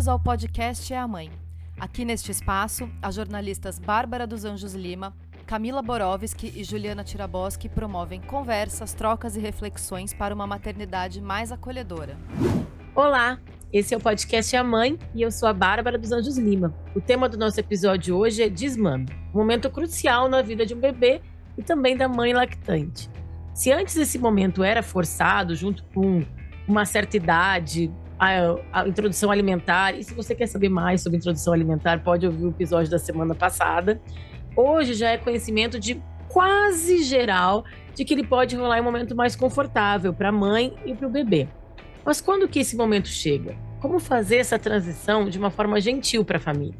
Bem-vindos ao podcast É a Mãe. Aqui neste espaço, as jornalistas Bárbara dos Anjos Lima, Camila Borowski e Juliana Tiraboski promovem conversas, trocas e reflexões para uma maternidade mais acolhedora. Olá, esse é o podcast É a Mãe e eu sou a Bárbara dos Anjos Lima. O tema do nosso episódio hoje é desmame, um momento crucial na vida de um bebê e também da mãe lactante. Se antes esse momento era forçado, junto com uma certa idade, a, a, introdução alimentar. E se você quer saber mais sobre introdução alimentar, pode ouvir o episódio da semana passada. Hoje já é conhecimento de quase geral de que ele pode rolar em um momento mais confortável para a mãe e para o bebê. Mas quando que esse momento chega? Como fazer essa transição de uma forma gentil para a família?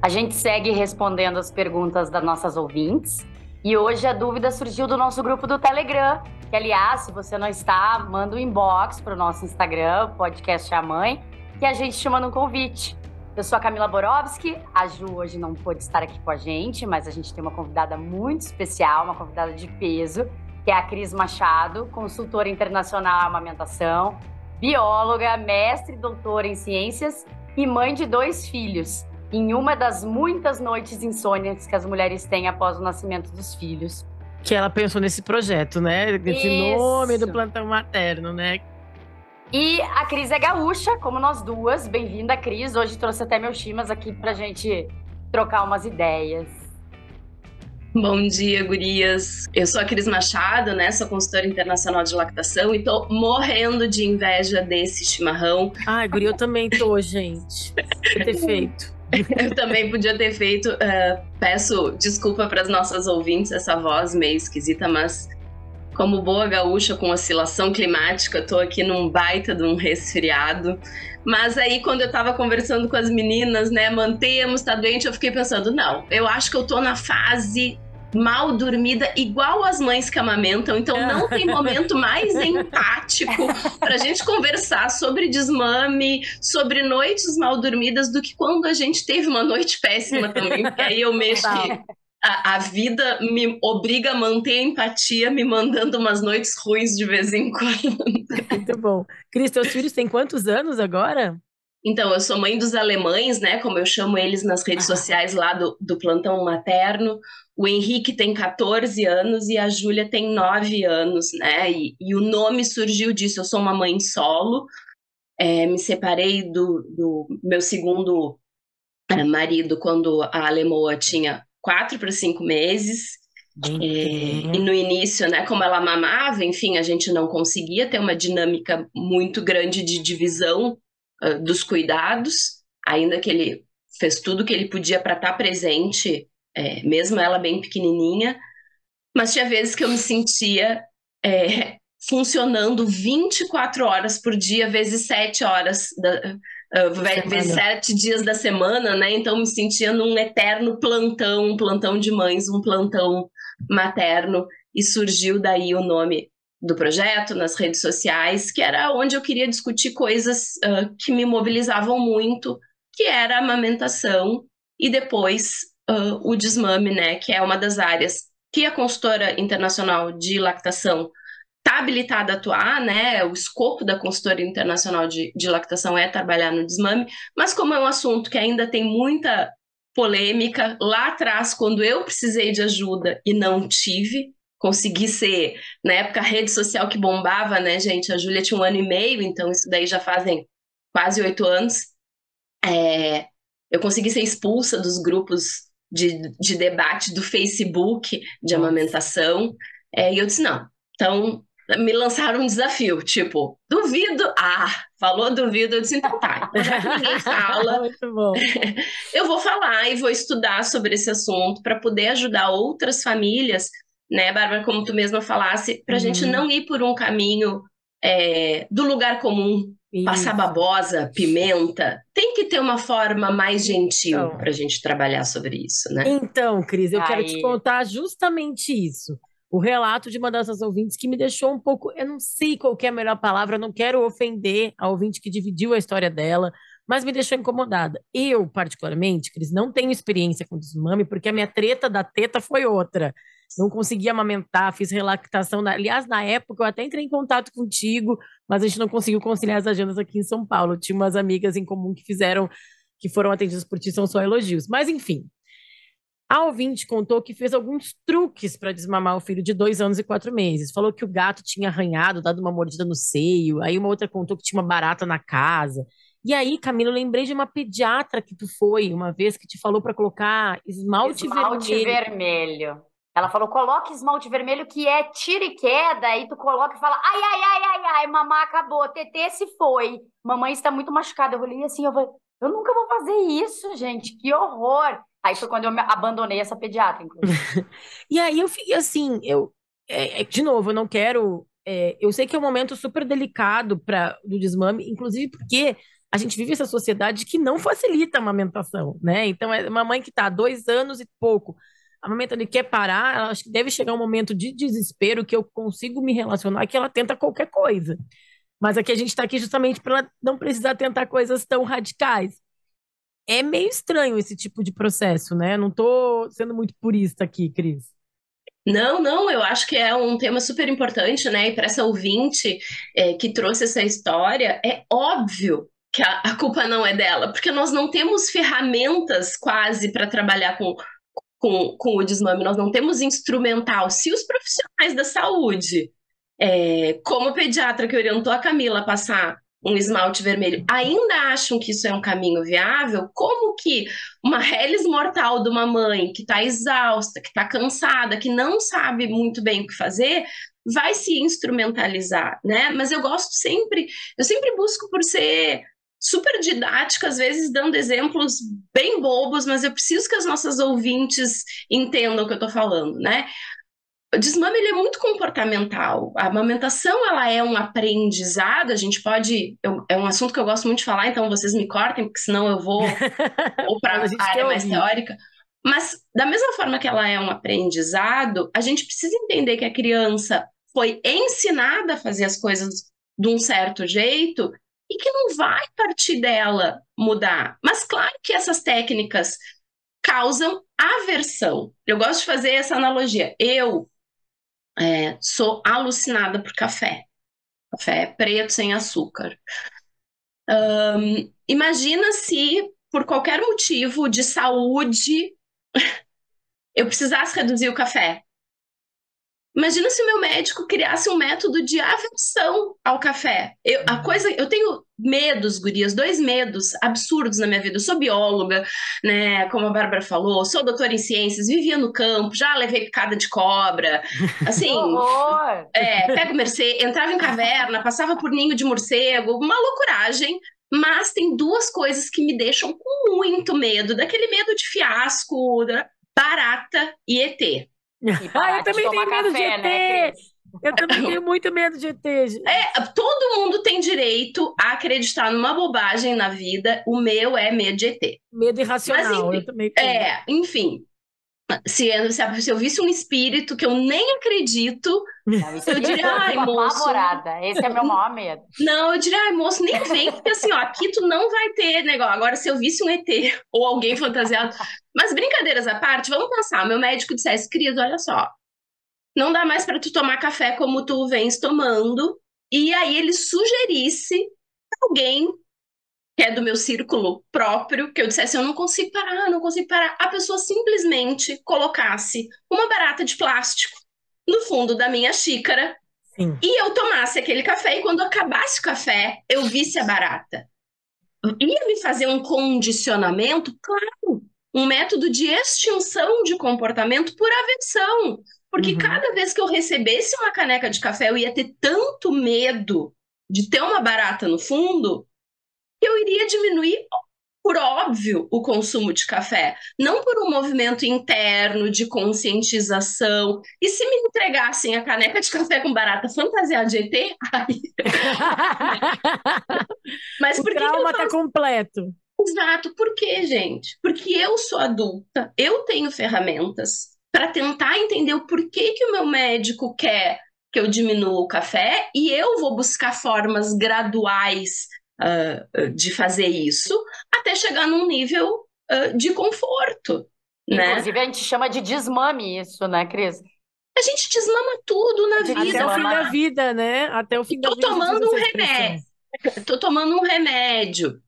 A gente segue respondendo as perguntas das nossas ouvintes. E hoje a dúvida surgiu do nosso grupo do Telegram, que, aliás, se você não está, manda um inbox para o nosso Instagram, podcast A Mãe, que a gente te manda um convite. Eu sou a Camila Borowski, a Ju hoje não pôde estar aqui com a gente, mas a gente tem uma convidada muito especial, uma convidada de peso, que é a Cris Machado, consultora internacional em amamentação, bióloga, mestre e doutora em ciências e mãe de dois filhos, em uma das muitas noites insônias que as mulheres têm após o nascimento dos filhos que ela pensou nesse projeto, né? Esse Isso. nome do plantão materno, né? E a Cris é gaúcha, como nós duas. Bem-vinda, Cris. Hoje trouxe até meus chimas aqui pra gente trocar umas ideias. Bom dia, gurias. Eu sou a Cris Machado, né? Sou consultora internacional de lactação e tô morrendo de inveja desse chimarrão. Ai, guria, eu também tô, gente. Vou ter feito. Eu também podia ter feito. Uh, peço desculpa para as nossas ouvintes essa voz meio esquisita, mas como boa gaúcha com oscilação climática, tô aqui num baita de um resfriado. Mas aí, quando eu tava conversando com as meninas, né, mantemos, tá doente, eu fiquei pensando, não, eu acho que eu tô na fase mal dormida, igual as mães que amamentam. Então não tem momento mais empático pra gente conversar sobre desmame, sobre noites mal dormidas, do que quando a gente teve uma noite péssima também. Porque aí eu mexo que a, a, vida me obriga a manter a empatia, me mandando umas noites ruins de vez em quando. Muito bom. Cris, teus filhos têm quantos anos agora? Então, eu sou mãe dos alemães, né? Como eu chamo eles nas redes sociais lá do, do plantão materno. O Henrique tem 14 anos e a Júlia tem 9 anos, né? E, e, o nome surgiu disso. Eu sou uma mãe solo, é, me separei do, do meu segundo é, marido quando a Alemoa tinha 4 para 5 meses. É, e no início, né, como ela mamava, enfim, a gente não conseguia ter uma dinâmica muito grande de divisão uh, dos cuidados, ainda que ele fez tudo que ele podia para estar tá presente é, mesmo ela bem pequenininha, mas tinha vezes que eu me sentia é, funcionando 24 horas por dia, vezes 7 horas, da, uh, vezes 7 dias da semana, né? Então me sentia num eterno plantão, um plantão de mães, um plantão materno, e surgiu daí o nome do projeto nas redes sociais, que era onde eu queria discutir coisas uh, que me mobilizavam muito, que era a amamentação e depois uh, o desmame, né, que é uma das áreas que a consultora internacional de lactação está habilitada a atuar, né? O escopo da consultora internacional de, de lactação é trabalhar no desmame, mas como é um assunto que ainda tem muita polêmica, lá atrás, quando eu precisei de ajuda e não tive, consegui ser, na época, a rede social que bombava, né, gente? A Júlia tinha um ano e meio, então isso daí já fazem quase oito anos. É, eu consegui ser expulsa dos grupos de, de debate do Facebook de amamentação. É, e eu disse: não. Então, me lançaram um desafio, tipo, duvido. Ah, falou duvido. Eu disse: então tá, já que ninguém fala, Muito bom. eu vou falar e vou estudar sobre esse assunto para poder ajudar outras famílias, né, Bárbara, como tu mesma falasse, para a uhum. gente não ir por um caminho é, do lugar comum, isso. Passar babosa, pimenta, tem que ter uma forma mais gentil então, para a gente trabalhar sobre isso, né? Então, Cris, eu Aí. quero te contar justamente isso. O relato de uma dessas ouvintes que me deixou um pouco. Eu não sei qual é a melhor palavra, não quero ofender a ouvinte que dividiu a história dela, mas me deixou incomodada. Eu, particularmente, Cris, não tenho experiência com desmame, porque a minha treta da teta foi outra. Não conseguia amamentar, fiz relactação. Aliás, na época eu até entrei em contato contigo, mas a gente não conseguiu conciliar as agendas aqui em São Paulo. Eu tinha umas amigas em comum que fizeram, que foram atendidas por ti, são só elogios. Mas enfim, a ouvinte contou que fez alguns truques para desmamar o filho de dois anos e quatro meses. Falou que o gato tinha arranhado, dado uma mordida no seio. Aí uma outra contou que tinha uma barata na casa. E aí, Camila, eu lembrei de uma pediatra que tu foi uma vez que te falou para colocar esmalte, esmalte vermelho. vermelho. Ela falou: coloque esmalte vermelho que é tira e queda. Aí tu coloca e fala: ai, ai, ai, ai, ai, mamãe acabou, TT se foi. Mamãe está muito machucada. Eu falei assim: eu, falei, eu nunca vou fazer isso, gente, que horror. Aí foi quando eu abandonei essa pediatra, inclusive. e aí eu fiquei assim, eu, é, é, de novo, eu não quero. É, eu sei que é um momento super delicado para do desmame, inclusive porque a gente vive essa sociedade que não facilita a amamentação, né? Então, é uma mãe que está há dois anos e pouco amamentando e quer parar, ela acho que deve chegar um momento de desespero que eu consigo me relacionar, que ela tenta qualquer coisa. Mas aqui a gente está aqui justamente para não precisar tentar coisas tão radicais é meio estranho esse tipo de processo, né? Não estou sendo muito purista aqui, Cris. Não, não, eu acho que é um tema super importante, né? E para essa ouvinte é, que trouxe essa história, é óbvio que a, a, culpa não é dela, porque nós não temos ferramentas quase para trabalhar com, com, com o desmame, nós não temos instrumental. Se os profissionais da saúde, é, como pediatra que orientou a Camila a passar um esmalte vermelho, ainda acham que isso é um caminho viável, como que uma reles mortal de uma mãe que está exausta, que está cansada, que não sabe muito bem o que fazer, vai se instrumentalizar, né? Mas eu gosto sempre, eu sempre busco por ser super didática, às vezes dando exemplos bem bobos, mas eu preciso que as nossas ouvintes entendam o que eu estou falando, né? O desmame ele é muito comportamental. A amamentação ela é um aprendizado. A gente pode. Eu, é um assunto que eu gosto muito de falar, então vocês me cortem, porque senão eu vou ou para a área mais teórica. Mas, da mesma forma que ela é um aprendizado, a gente precisa entender que a criança foi ensinada a fazer as coisas de um certo jeito e que não vai partir dela mudar. Mas, claro que essas técnicas causam aversão. Eu gosto de fazer essa analogia. Eu é, sou alucinada por café. Café preto sem açúcar. Um, imagina se, por qualquer motivo de saúde, eu precisasse reduzir o café. Imagina se o meu médico criasse um método de aversão ao café. Eu, a coisa, eu tenho medos, gurias, dois medos absurdos na minha vida. Eu sou bióloga, né, como a Bárbara falou, sou doutora em ciências, vivia no campo, já levei picada de cobra. Assim, é, pego mercê, entrava em caverna, passava por ninho de morcego, uma loucuragem. Mas tem duas coisas que me deixam com muito medo, daquele medo de fiasco, barata e ET. Ah, eu também tenho medo de ET. Né, eu também tenho muito medo de ET. É, todo mundo tem direito a acreditar numa bobagem na vida. O meu é medo de ET. Medo irracional, Mas, enfim, eu também tenho. É, enfim. Se, se, se eu visse um espírito que eu nem acredito, não, eu diria, ai, moço. Apavorada. Esse é meu maior medo. Não, eu diria, ai, moço, nem vem, porque assim, ó, aqui tu não vai ter negócio. Agora, se eu visse um ET ou alguém fantasiado. Mas brincadeiras à parte, vamos pensar. Meu médico dissesse, Cris, olha só, não dá mais para tu tomar café como tu vens tomando. E aí ele sugerisse alguém que é do meu círculo próprio, que eu dissesse, eu não consigo parar, não consigo parar, a pessoa simplesmente colocasse uma barata de plástico no fundo da minha xícara Sim. e eu tomasse aquele café e quando acabasse o café, eu visse a barata. Ia me fazer um condicionamento? Claro, um método de extinção de comportamento por aversão. Porque uhum. cada vez que eu recebesse uma caneca de café, eu ia ter tanto medo de ter uma barata no fundo eu iria diminuir, por óbvio, o consumo de café. Não por um movimento interno de conscientização. E se me entregassem a caneca de café com barata fantasiada de ET? Ai. Mas por o que trauma que tá completo. Exato. Por quê, gente? Porque eu sou adulta, eu tenho ferramentas para tentar entender o porquê que o meu médico quer que eu diminua o café e eu vou buscar formas graduais uh, de fazer isso até chegar num nível uh, de conforto. Né? Inclusive, a gente chama de desmame isso, né, Cris? A gente desmama tudo na vida. Até o fim da vida, né? Até o fim da Tô vida. tomando um remédio. Tô tomando um remédio.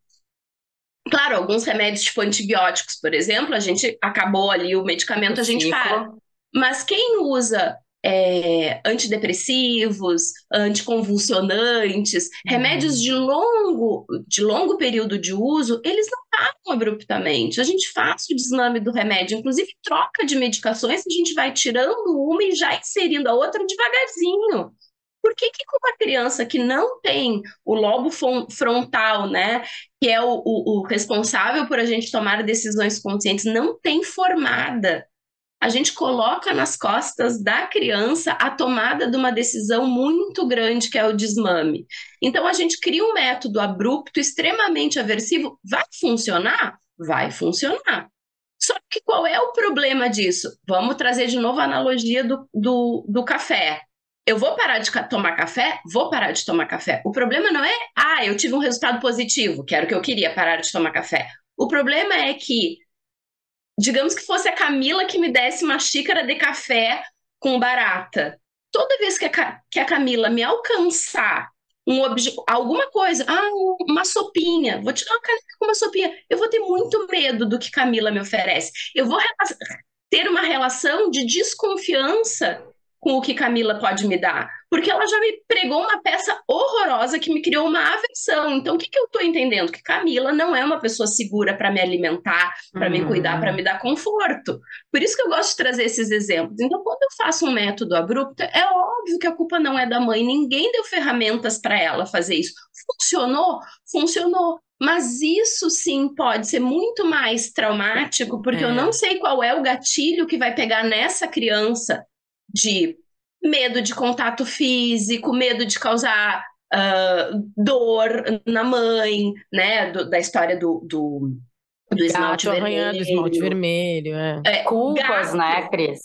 Claro, alguns remédios tipo antibióticos, por exemplo, a gente acabou ali o medicamento, a gente Ciclo. para. Mas quem usa é, antidepressivos, anticonvulsionantes, remédios de longo, de longo período de uso, eles não param abruptamente. A gente faz o desmame do remédio, inclusive troca de medicações, a gente vai tirando uma e já inserindo a outra devagarzinho. Por que, que com uma criança que não tem o lobo fron- frontal, né, que é o, o- o responsável por a gente tomar decisões conscientes, não tem formada, a gente coloca nas costas da criança a tomada de uma decisão muito grande, que é o desmame. Então, a gente cria um método abrupto, extremamente aversivo. Vai funcionar? Vai funcionar. Só que qual é o problema disso? Vamos trazer de novo a analogia do, do, do café. Eu vou parar de tomar café? Vou parar de tomar café. O problema não é, ah, eu tive um resultado positivo, que era o que eu queria, parar de tomar café. O problema é que digamos que fosse a Camila que me desse uma xícara de café com barata. Toda vez que a, que a Camila me alcançar um obje- alguma coisa, ah, um- uma sopinha, vou te dar uma caneca com uma sopinha, eu vou ter muito medo do que Camila me oferece. Eu vou ter uma relação de desconfiança com o que Camila pode me dar, porque ela já me pregou uma peça horrorosa que me criou uma aversão. Então, o que, que eu estou entendendo? Que Camila não é uma pessoa segura para me alimentar, para me Uhum. cuidar, para me dar conforto. Por isso que eu gosto de trazer esses exemplos. Então, quando eu faço um método abrupto, é óbvio que a culpa não é da mãe, ninguém deu ferramentas para ela fazer isso. Funcionou? Funcionou. Mas isso sim pode ser muito mais traumático, porque É. eu não sei qual é o gatilho que vai pegar nessa criança de medo de contato físico, medo de causar ah, dor na mãe, né? do- da história do, do, do esmalte Gato arranhando, vermelho. esmalte vermelho. É. É, Culpas, gato. né, Cris?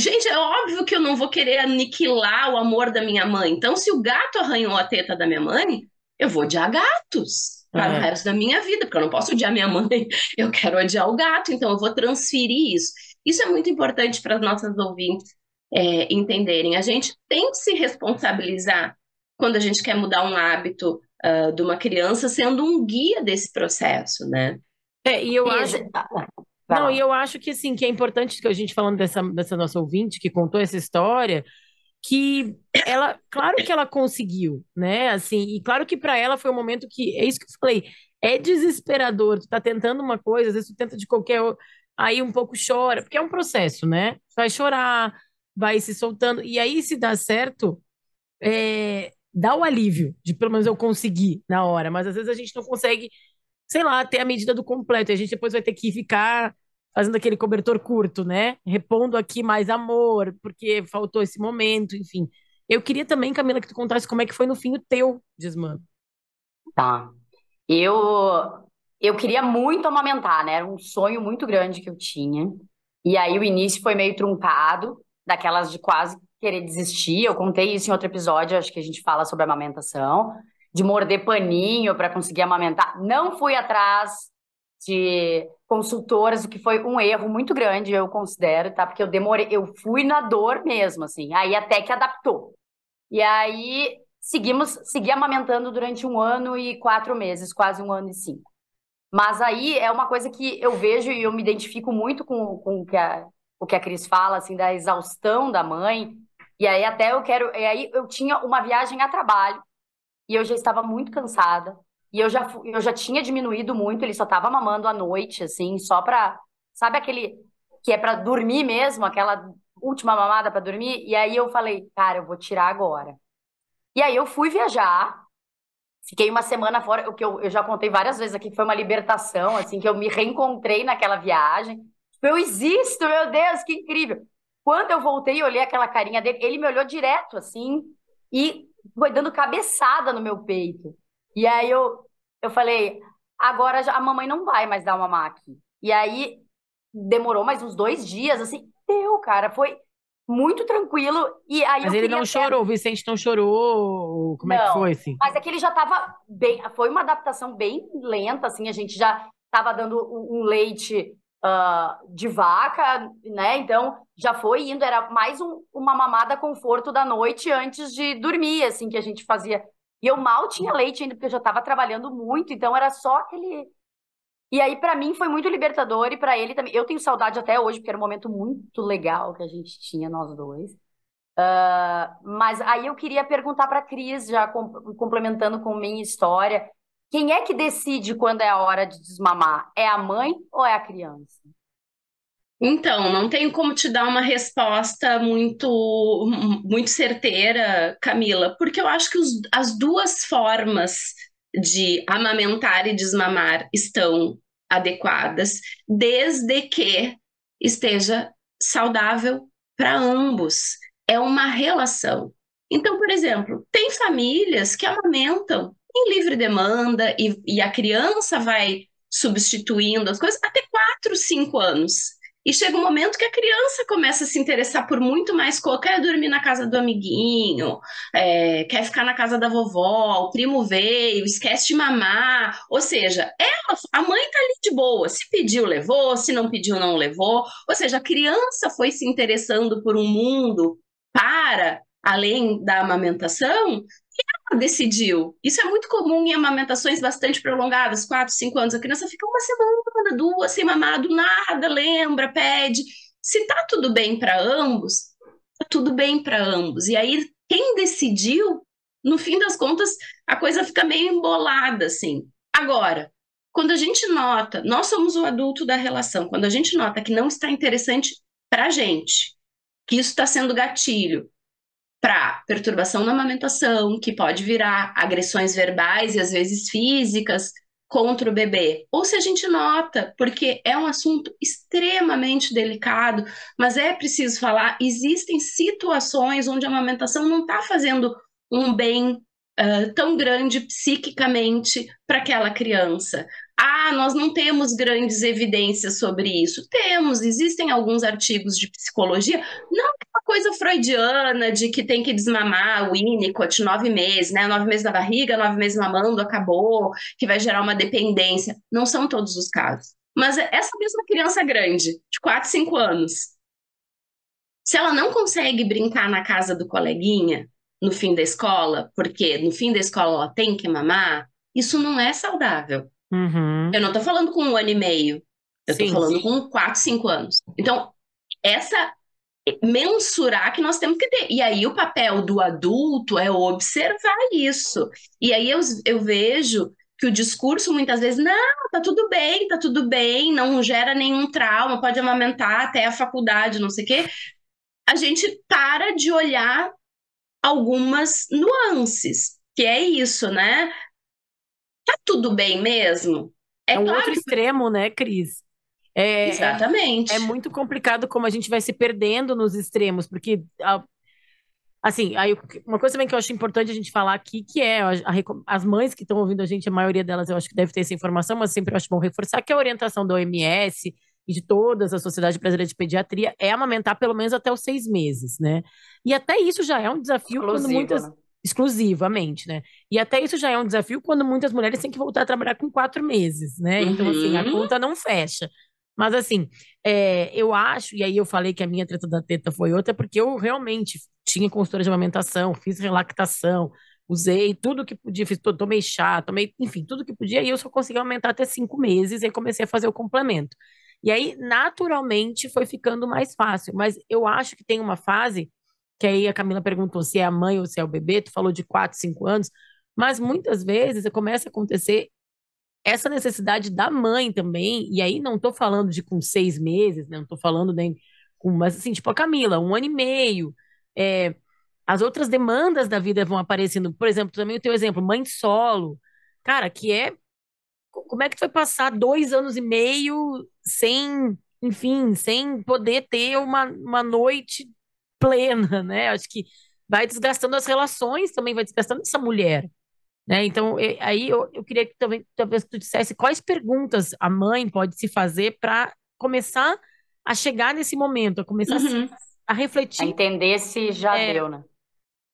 Gente, é óbvio que eu não vou querer aniquilar o amor da minha mãe. Então, se o gato arranhou a teta da minha mãe, eu vou odiar gatos para É. o resto da minha vida, porque eu não posso odiar minha mãe, eu quero odiar o gato, então eu vou transferir isso. Isso é muito importante para as nossas ouvintes é, entenderem. A gente tem que se responsabilizar quando a gente quer mudar um hábito ah, de uma criança, sendo um guia desse processo, né? É, e eu Cris, acho. vai Não, e eu acho que assim, que é importante que a gente falando dessa, dessa nossa ouvinte que contou essa história, que ela, claro que ela conseguiu, né? Assim, e claro que para ela foi um momento que, é isso que eu falei, é desesperador. Tu tá tentando uma coisa, às vezes tu tenta de qualquer, aí um pouco chora, porque é um processo, né? Vai chorar, vai se soltando, e aí se dá certo, é, dá o alívio de pelo menos eu conseguir na hora, mas às vezes a gente não consegue, sei lá, ter a medida do completo, e a gente depois vai ter que ficar fazendo aquele cobertor curto, né? Repondo aqui mais amor, porque faltou esse momento, enfim. Eu queria também, Camila, que tu contasse como é que foi no fim o teu desmame. Tá. Eu eu queria muito amamentar, né? Era um sonho muito grande que eu tinha. E aí o início foi meio truncado, daquelas de quase querer desistir. Eu contei isso em outro episódio, acho que a gente fala sobre amamentação, de morder paninho para conseguir amamentar. Não fui atrás de consultoras, o que foi um erro muito grande, eu considero, tá? Porque eu demorei, eu fui na dor mesmo, assim. Aí até que adaptou. E aí seguimos, segui amamentando durante um ano e quatro meses, quase um ano e cinco. Mas aí é uma coisa que eu vejo e eu me identifico muito com, com o que a, o que a Cris fala, assim, da exaustão da mãe. E aí até eu quero. E aí eu tinha uma viagem a trabalho e eu já estava muito cansada. E eu já, eu já tinha diminuído muito, ele só estava mamando à noite, assim, só pra. Sabe aquele que é pra dormir mesmo, aquela última mamada pra dormir? E aí eu falei, cara, eu vou tirar agora. E aí eu fui viajar, fiquei uma semana fora, o que eu, eu já contei várias vezes aqui, que foi uma libertação, assim, que eu me reencontrei naquela viagem. Eu existo, meu Deus, que incrível. Quando eu voltei e olhei aquela carinha dele, ele me olhou direto, assim, e foi dando cabeçada no meu peito. E aí eu, eu falei, agora a mamãe não vai mais dar uma aqui. E aí demorou mais uns dois dias, assim, deu, cara, foi muito tranquilo. E aí Mas ele não ter- chorou, o Vicente não chorou. Como é que Não. foi, assim? Mas é que ele já tava bem. Foi uma adaptação bem lenta, assim. A gente já tava dando um leite uh, de vaca, né? Então já foi indo, era mais um, uma mamada conforto da noite antes de dormir, assim, que a gente fazia. E eu mal tinha leite ainda, porque eu já estava trabalhando muito, então era só aquele. E aí, para mim, foi muito libertador e para ele também. Eu tenho saudade até hoje, porque era um momento muito legal que a gente tinha, nós dois. Uh, mas aí eu queria perguntar para Cris, já complementando com minha história, quem é que decide quando é a hora de desmamar? É a mãe ou é a criança? Então, não tenho como te dar uma resposta muito, muito certeira, Camila, porque eu acho que os, as duas formas de amamentar e desmamar estão adequadas, desde que esteja saudável para ambos é uma relação. Então, por exemplo, tem famílias que amamentam em livre demanda e, e a criança vai substituindo as coisas até 4, 5 anos. E chega um momento que a criança começa a se interessar por muito mais coisa, quer dormir na casa do amiguinho, é, quer ficar na casa da vovó, o primo veio, esquece de mamar. Ou seja, ela, a mãe tá ali de boa. Se pediu, levou, se não pediu, não levou. Ou seja, a criança foi se interessando por um mundo para além da amamentação, ela decidiu. Isso é muito comum em amamentações bastante prolongadas, quatro, cinco anos. A criança fica uma semana, duas, sem mamar, do nada, lembra, pede. Se tá tudo bem para ambos, tá tudo bem para ambos. E aí, quem decidiu, no fim das contas, a coisa fica meio embolada, assim. Agora, quando a gente nota, nós somos o adulto da relação, quando a gente nota que não está interessante para a gente, que isso está sendo gatilho para perturbação na amamentação, que pode virar agressões verbais e às vezes físicas contra o bebê. Ou se a gente nota, porque é um assunto extremamente delicado, mas é preciso falar, existem situações onde a amamentação não está fazendo um bem uh, tão grande psiquicamente para aquela criança. Ah, nós não temos grandes evidências sobre isso. Temos, existem alguns artigos de psicologia, não uma coisa freudiana de que tem que desmamar o Winnicott nove meses, né? Nove meses na barriga, nove meses mamando, acabou, que vai gerar uma dependência. Não são todos os casos. Mas essa mesma criança grande, de 4, 5 anos, se ela não consegue brincar na casa do coleguinha no fim da escola, porque no fim da escola ela tem que mamar, isso não é saudável. Uhum. Eu não tô falando com um ano e meio. Eu sim, tô falando sim. com quatro, cinco anos. Então, essa mensurar que nós temos que ter. E aí o papel do adulto é observar isso. E aí eu, eu vejo que o discurso muitas vezes, não, tá tudo bem, tá tudo bem, não gera nenhum trauma, pode amamentar até a faculdade, não sei o quê. A gente para de olhar algumas nuances, que é isso, né? Tá tudo bem mesmo? É, é um claro outro que... extremo, né, Cris? É, Exatamente. É, é, muito complicado como a gente vai se perdendo nos extremos, porque assim, aí uma coisa também que eu acho importante a gente falar aqui, que é a, a, as mães que estão ouvindo a gente, a maioria delas eu acho que deve ter essa informação, mas sempre eu acho bom reforçar que a orientação da OMS e de todas a Sociedade Brasileira de Pediatria é amamentar pelo menos até os seis meses, né? E até isso já é um desafio quando muitas. Né? exclusivamente, né? E até isso já é um desafio quando muitas mulheres têm que voltar a trabalhar com quatro meses, né? Então, assim, a uhum. conta não fecha. Mas, assim, é, eu acho, e aí eu falei que a minha treta da teta foi outra, porque eu realmente tinha consultora de amamentação, fiz relactação, usei tudo que podia, fiz, tomei chá, tomei, enfim, tudo que podia, e eu só consegui aumentar até cinco meses, e aí comecei a fazer o complemento. E aí, naturalmente, foi ficando mais fácil. Mas eu acho que tem uma fase que aí a Camila perguntou se é a mãe ou se é o bebê, tu falou de 4, 5 anos, mas muitas vezes começa a acontecer essa necessidade da mãe também, e aí não tô falando de com seis meses, né? não tô falando nem com, mas assim, tipo a Camila, um ano e meio, é, as outras demandas da vida vão aparecendo, por exemplo, também o teu exemplo, mãe solo, cara, que é, como é que vai passar dois anos e meio sem, enfim, sem poder ter uma, uma noite plena, né? Acho que vai desgastando as relações também, vai desgastando essa mulher. Né? Então, aí eu, eu queria que também talvez tu dissesse quais perguntas a mãe pode se fazer para começar a chegar nesse momento, a começar uhum. a, a, refletir. A entender se já é, deu, né?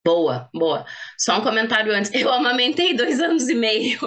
Boa, boa. Só um comentário antes. Eu amamentei dois anos e meio,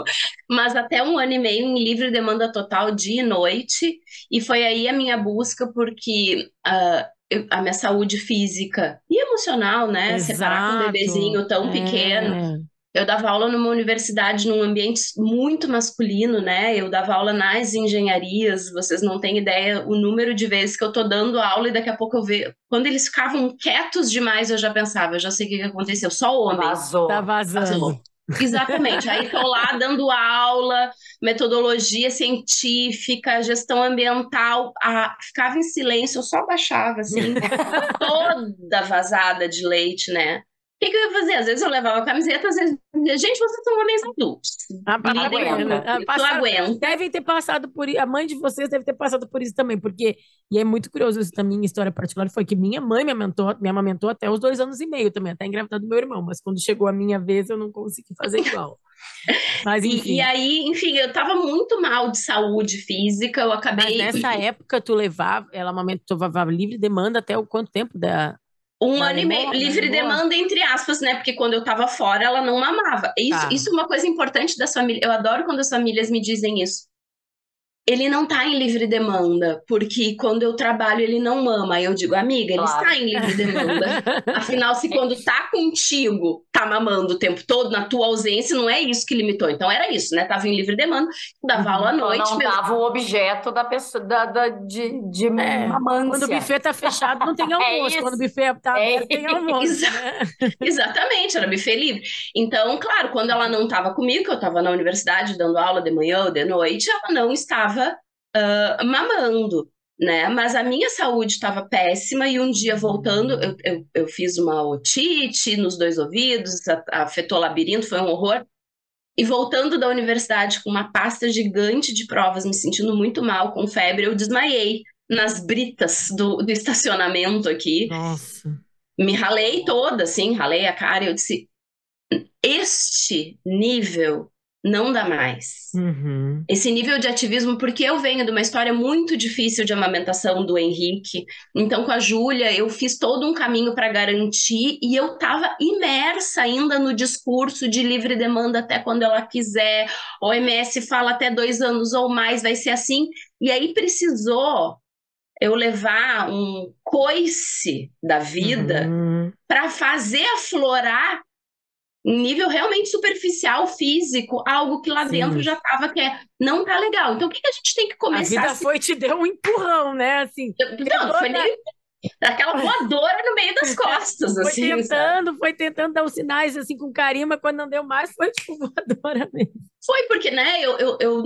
mas até um ano e meio em livre demanda total, dia e noite. E foi aí a minha busca, porque uh, eu, a minha saúde física e emocional, né? Exato. Separar com um bebezinho tão É. pequeno. Eu dava aula numa universidade num ambiente muito masculino, né? Eu dava aula nas engenharias, vocês não têm ideia o número de vezes que eu tô dando aula e daqui a pouco eu vejo. Quando eles ficavam quietos demais, eu já pensava, eu já sei o que que aconteceu. Só homens. Vazou. Tá vazando. Vazou. Exatamente. Aí tô lá dando aula, metodologia científica, gestão ambiental. Ah, ficava em silêncio, eu só baixava, assim, toda vazada de leite, né? O que, que eu ia fazer? Às vezes eu levava a camiseta, às vezes. Gente, vocês são homens adultos. A, a, Lidem aguenta. a, a, aguenta. devem ter passado por isso. A mãe de vocês deve ter passado por isso também, porque. E é muito curioso isso também, minha história particular foi que minha mãe me amamentou, me amamentou até os dois anos e meio também, até engravidar do meu irmão. Mas quando chegou a minha vez, eu não consegui fazer igual. Mas enfim. E, e aí, enfim, eu tava muito mal de saúde física, eu Mas acabei. nessa época tu levava, ela amamentou levava livre demanda até o quanto tempo da. Um ano e meio, livre demanda, entre aspas, né? Porque quando eu tava fora, ela não mamava. Isso, Tá. isso é uma coisa importante das famílias. Eu adoro quando as famílias me dizem isso. Ele não tá em livre demanda, porque quando eu trabalho ele não mama. Aí eu digo, amiga, ele Claro. está em livre demanda. Afinal, se quando tá contigo, tá mamando o tempo todo, na tua ausência, não é isso que limitou. Então era isso, né? Tava em livre demanda, dava aula à noite. não mesmo. tava o objeto da pessoa da, da- de, de É, mamância. Quando o buffet tá fechado, não tem almoço. isso. Quando o buffet tá É aberto, tem almoço. isso. né? Exatamente, era buffet livre. Então, claro, quando ela não estava comigo, que eu estava na universidade dando aula de manhã ou de noite, ela não estava ah, mamando, né? Mas a minha saúde estava péssima e um dia voltando, eu, eu, eu fiz uma otite nos dois ouvidos, afetou o labirinto, foi um horror. E voltando da universidade com uma pasta gigante de provas, me sentindo muito mal, com febre, eu desmaiei nas britas do, do estacionamento aqui Nossa. me ralei toda, assim, ralei a cara e eu disse: este nível não dá mais. Uhum. Esse nível de ativismo, porque eu venho de uma história muito difícil de amamentação do Henrique. Então, com a Júlia, eu fiz todo um caminho para garantir e eu estava imersa ainda no discurso de livre demanda até quando ela quiser. O OMS fala até dois anos ou mais, vai ser assim. E aí precisou eu levar um coice da vida Uhum. para fazer aflorar em nível realmente superficial, físico, algo que lá Sim. dentro já estava que é, não tá legal. Então o que, que a gente tem que A começar vida a se... foi te deu um empurrão, né? Assim, Não, não foi nem aquela voadora no meio das costas, foi assim, sabe? tentando, foi tentando dar os sinais assim com carinho, mas quando não deu mais, foi tipo voadora mesmo. Foi porque, né, eu, eu, eu-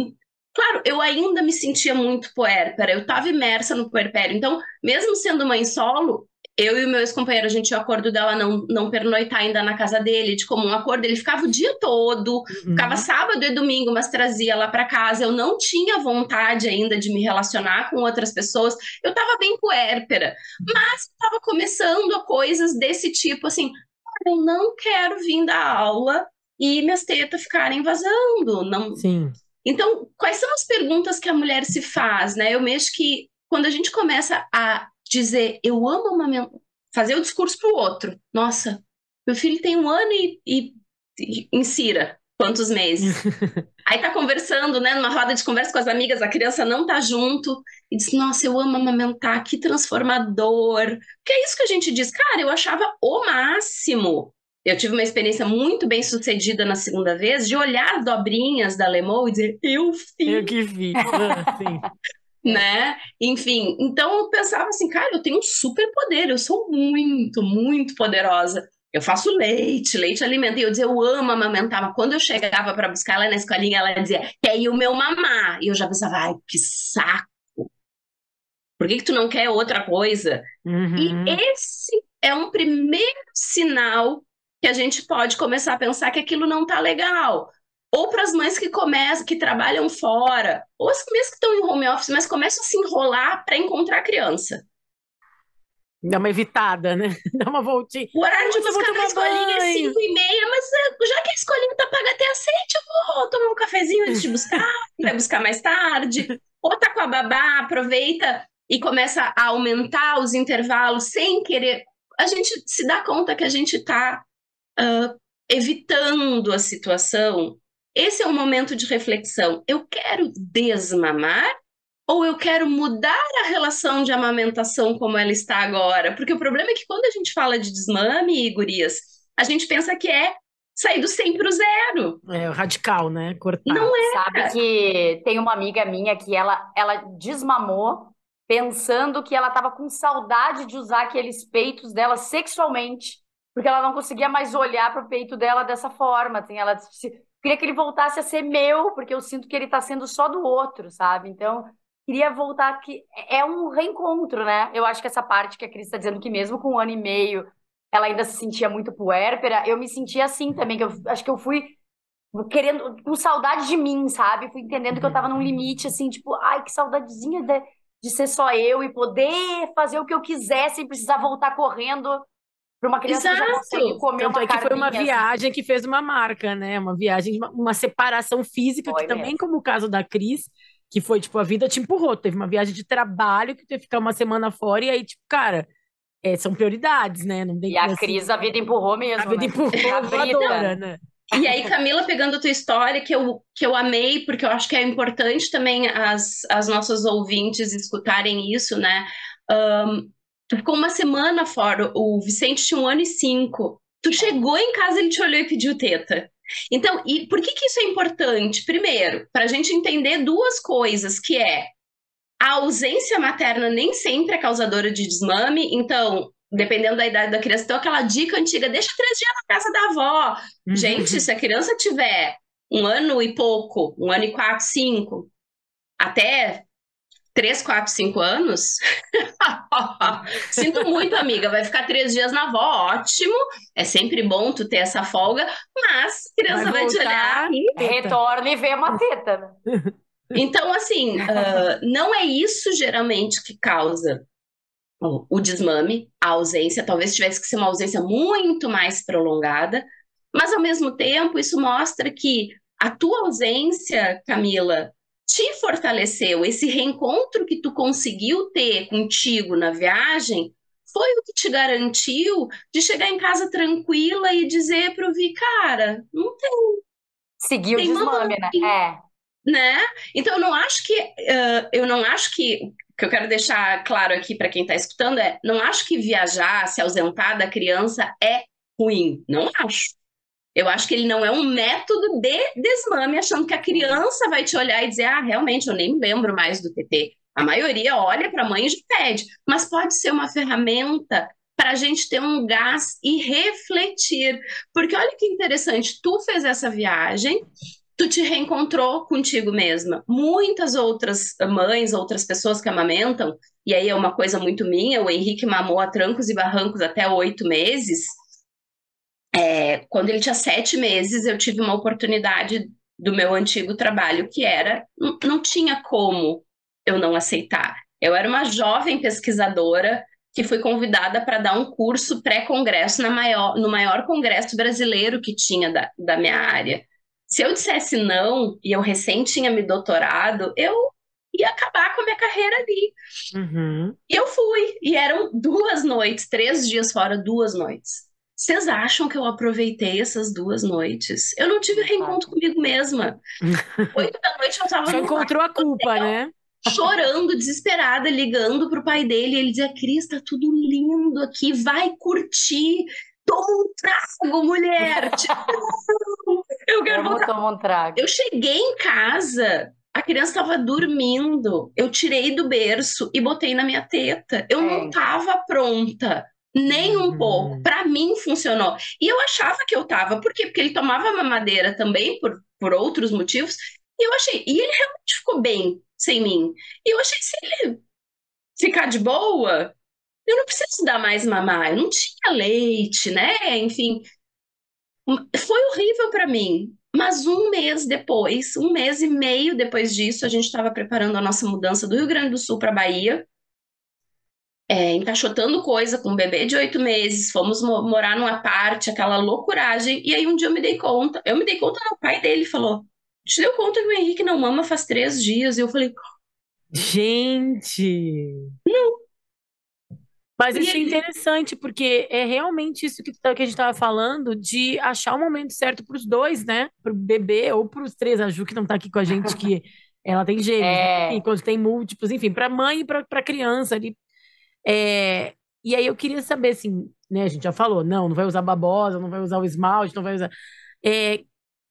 Claro, eu ainda me sentia muito puérpera, eu estava imersa no puerpério. Então, mesmo sendo mãe solo, eu e o meu ex-companheiro, a gente tinha o acordo dela não, não pernoitar ainda na casa dele, de comum acordo. Ele ficava o dia todo, ficava Uhum. sábado e domingo, mas trazia lá para casa. Eu não tinha vontade ainda de me relacionar com outras pessoas. Eu estava bem puérpera, mas estava começando a coisas desse tipo, assim, "Ah, eu não quero vir da aula e minhas tetas ficarem vazando, não, Sim. então, quais são as perguntas que a mulher se faz, né? Eu mesmo que quando a gente começa a dizer eu amo amamentar, fazer o discurso pro outro. Nossa, meu filho tem um ano e, e, e insira quantos meses? Aí tá conversando, né, numa roda de conversa com as amigas, a criança não tá junto e diz: "Nossa, eu amo amamentar, que transformador". Que é isso que a gente diz, cara, eu achava o máximo. Eu tive uma experiência muito bem sucedida na segunda vez de olhar as dobrinhas da Lemou e dizer: "Eu fiz" Eu que vi. Sim. né? Enfim, então eu pensava assim, cara, eu tenho um super poder, eu sou muito, muito poderosa. Eu faço leite, leite alimenta. E eu dizia, eu amo amamentar. Mas quando eu chegava para buscar ela na escolinha, ela dizia, quer ir o meu mamar. E eu já pensava, ai, que saco. Por que, que tu não quer outra coisa? Uhum. E esse é um primeiro sinal que a gente pode começar a pensar que aquilo não tá legal. Ou para as mães que começam, que trabalham fora, ou as mesmas que estão em home office, mas começam a se enrolar para encontrar a criança. Dá uma evitada, né? Dá uma voltinha. O horário de buscar na escolinha é banho. 5 e meia, mas é, já que a escolinha tá paga até às 7, eu vou tomar um cafezinho antes de buscar, vai buscar mais tarde. Ou tá com a babá, aproveita e começa a aumentar os intervalos sem querer. A gente se dá conta que a gente tá uh, evitando a situação, esse é um momento de reflexão. Eu quero desmamar ou eu quero mudar a relação de amamentação como ela está agora? Porque o problema é que quando a gente fala de desmame, gurias, a gente pensa que é sair do 100 para o zero. É radical, né? Cortar. Não é. Sabe que tem uma amiga minha que ela, ela desmamou pensando que ela estava com saudade de usar aqueles peitos dela sexualmente, porque ela não conseguia mais olhar para o peito dela dessa forma. Assim, ela queria que ele voltasse a ser meu, porque eu sinto que ele está sendo só do outro, sabe? Então, queria voltar que é um reencontro, né? Eu acho que essa parte que a Cris está dizendo que mesmo com um ano e meio ela ainda se sentia muito puérpera, eu me sentia assim também, que eu acho que eu fui querendo, com saudade de mim, sabe? Fui entendendo que eu tava num limite, assim, tipo, ai, que saudadezinha de, de ser só eu e poder fazer o que eu quiser sem precisar voltar correndo para uma criança Exato. que já consegue comer Tanto uma é que foi uma assim. viagem que fez uma marca, né? Uma viagem, uma separação física, foi que mesmo. também, como o caso da Cris, que foi, tipo, a vida te empurrou. Teve uma viagem de trabalho que teve que ficar uma semana fora, e aí, tipo, cara, é, são prioridades, né? Não tem, e a assim, Cris, a vida empurrou mesmo. A vida né? empurrou a voadora, né? E aí, Camila, pegando a tua história, que eu, que eu amei, porque eu acho que é importante também as, as nossas ouvintes escutarem isso, né? Um, tu ficou uma semana fora, o Vicente tinha um ano e cinco. Tu chegou em casa, ele te olhou e pediu teta. Então, e por que, que isso é importante? Primeiro, para a gente entender duas coisas, que é a ausência materna nem sempre é causadora de desmame, então, dependendo da idade da criança, então aquela dica antiga, deixa três dias na casa da avó. Uhum. Gente, se a criança tiver um ano e pouco, um ano e quatro, cinco, até três, quatro, cinco anos, sinto muito, amiga, vai ficar três dias na avó, ótimo, é sempre bom tu ter essa folga, mas a criança vai, vai te olhar e... Retorna e vê uma teta, né? Então, assim, uh, não é isso geralmente que causa o, o desmame, a ausência. Talvez tivesse que ser uma ausência muito mais prolongada, mas ao mesmo tempo isso mostra que a tua ausência, Camila, te fortaleceu. Esse reencontro que tu conseguiu ter contigo na viagem foi o que te garantiu de chegar em casa tranquila e dizer para o Vi, cara, não tem. Seguiu o desmame, né? É né? Então eu não acho que uh, eu não acho que que eu quero deixar claro aqui para quem está escutando é não acho que viajar, se ausentar da criança é ruim, não acho. Eu acho que ele não é um método de desmame, achando que a criança vai te olhar e dizer, ah, realmente, eu nem me lembro mais do TT. A maioria olha para a mãe e pede, mas pode ser uma ferramenta para a gente ter um gás e refletir. Porque olha que interessante, tu fez essa viagem, tu te reencontrou contigo mesma. Muitas outras mães, outras pessoas que amamentam, e aí é uma coisa muito minha, o Henrique mamou a trancos e barrancos até oito meses. É, quando ele tinha sete meses, eu tive uma oportunidade do meu antigo trabalho, que era, não, tinha como eu não aceitar. Eu era uma jovem pesquisadora que foi convidada para dar um curso pré-congresso no maior congresso brasileiro que tinha da, da minha área. Se eu dissesse não e eu recém tinha me doutorado, eu ia acabar com a minha carreira ali. Uhum. E eu fui. E eram duas noites, três dias fora, duas noites. Vocês acham que eu aproveitei essas duas noites? Eu não tive reencontro comigo mesma. Oito da noite eu tava. Só encontrou a culpa, hotel, né? Chorando, desesperada, ligando pro pai dele. Ele dizia: Cris, tá tudo lindo aqui, vai curtir. Toma um trago, mulher! eu quero voltar. Toma um trago. Eu cheguei em casa, a criança estava dormindo. Eu tirei do berço e botei na minha teta. Eu é. não estava pronta. Nem um uhum. pouco. Para mim funcionou. E eu achava que eu tava. Por quê? Porque ele tomava mamadeira também, por, por outros motivos. E eu achei. E ele realmente ficou bem sem mim. E eu achei se ele ficar de boa, eu não preciso dar mais mamar, eu não tinha leite, né? Enfim, foi horrível para mim. Mas um mês depois, um mês e meio depois disso, a gente estava preparando a nossa mudança do Rio Grande do Sul para Bahia, é, encaixotando coisa com um bebê de oito meses, fomos morar numa parte, aquela loucuragem, e aí um dia eu me dei conta, eu me dei conta, não, o pai dele falou, te deu conta que o Henrique não mama faz três dias, e eu falei, gente! Não, Mas isso é interessante, porque é realmente isso que, que a gente estava falando, de achar o momento certo para os dois, né? Para o bebê ou para os três, a Ju que não está aqui com a gente, que ela tem gêmeos, é. né? quando tem múltiplos, enfim, para mãe e para a criança ali. É, e aí eu queria saber, assim, né? A gente já falou, não, não vai usar babosa, não vai usar o esmalte, não vai usar. É,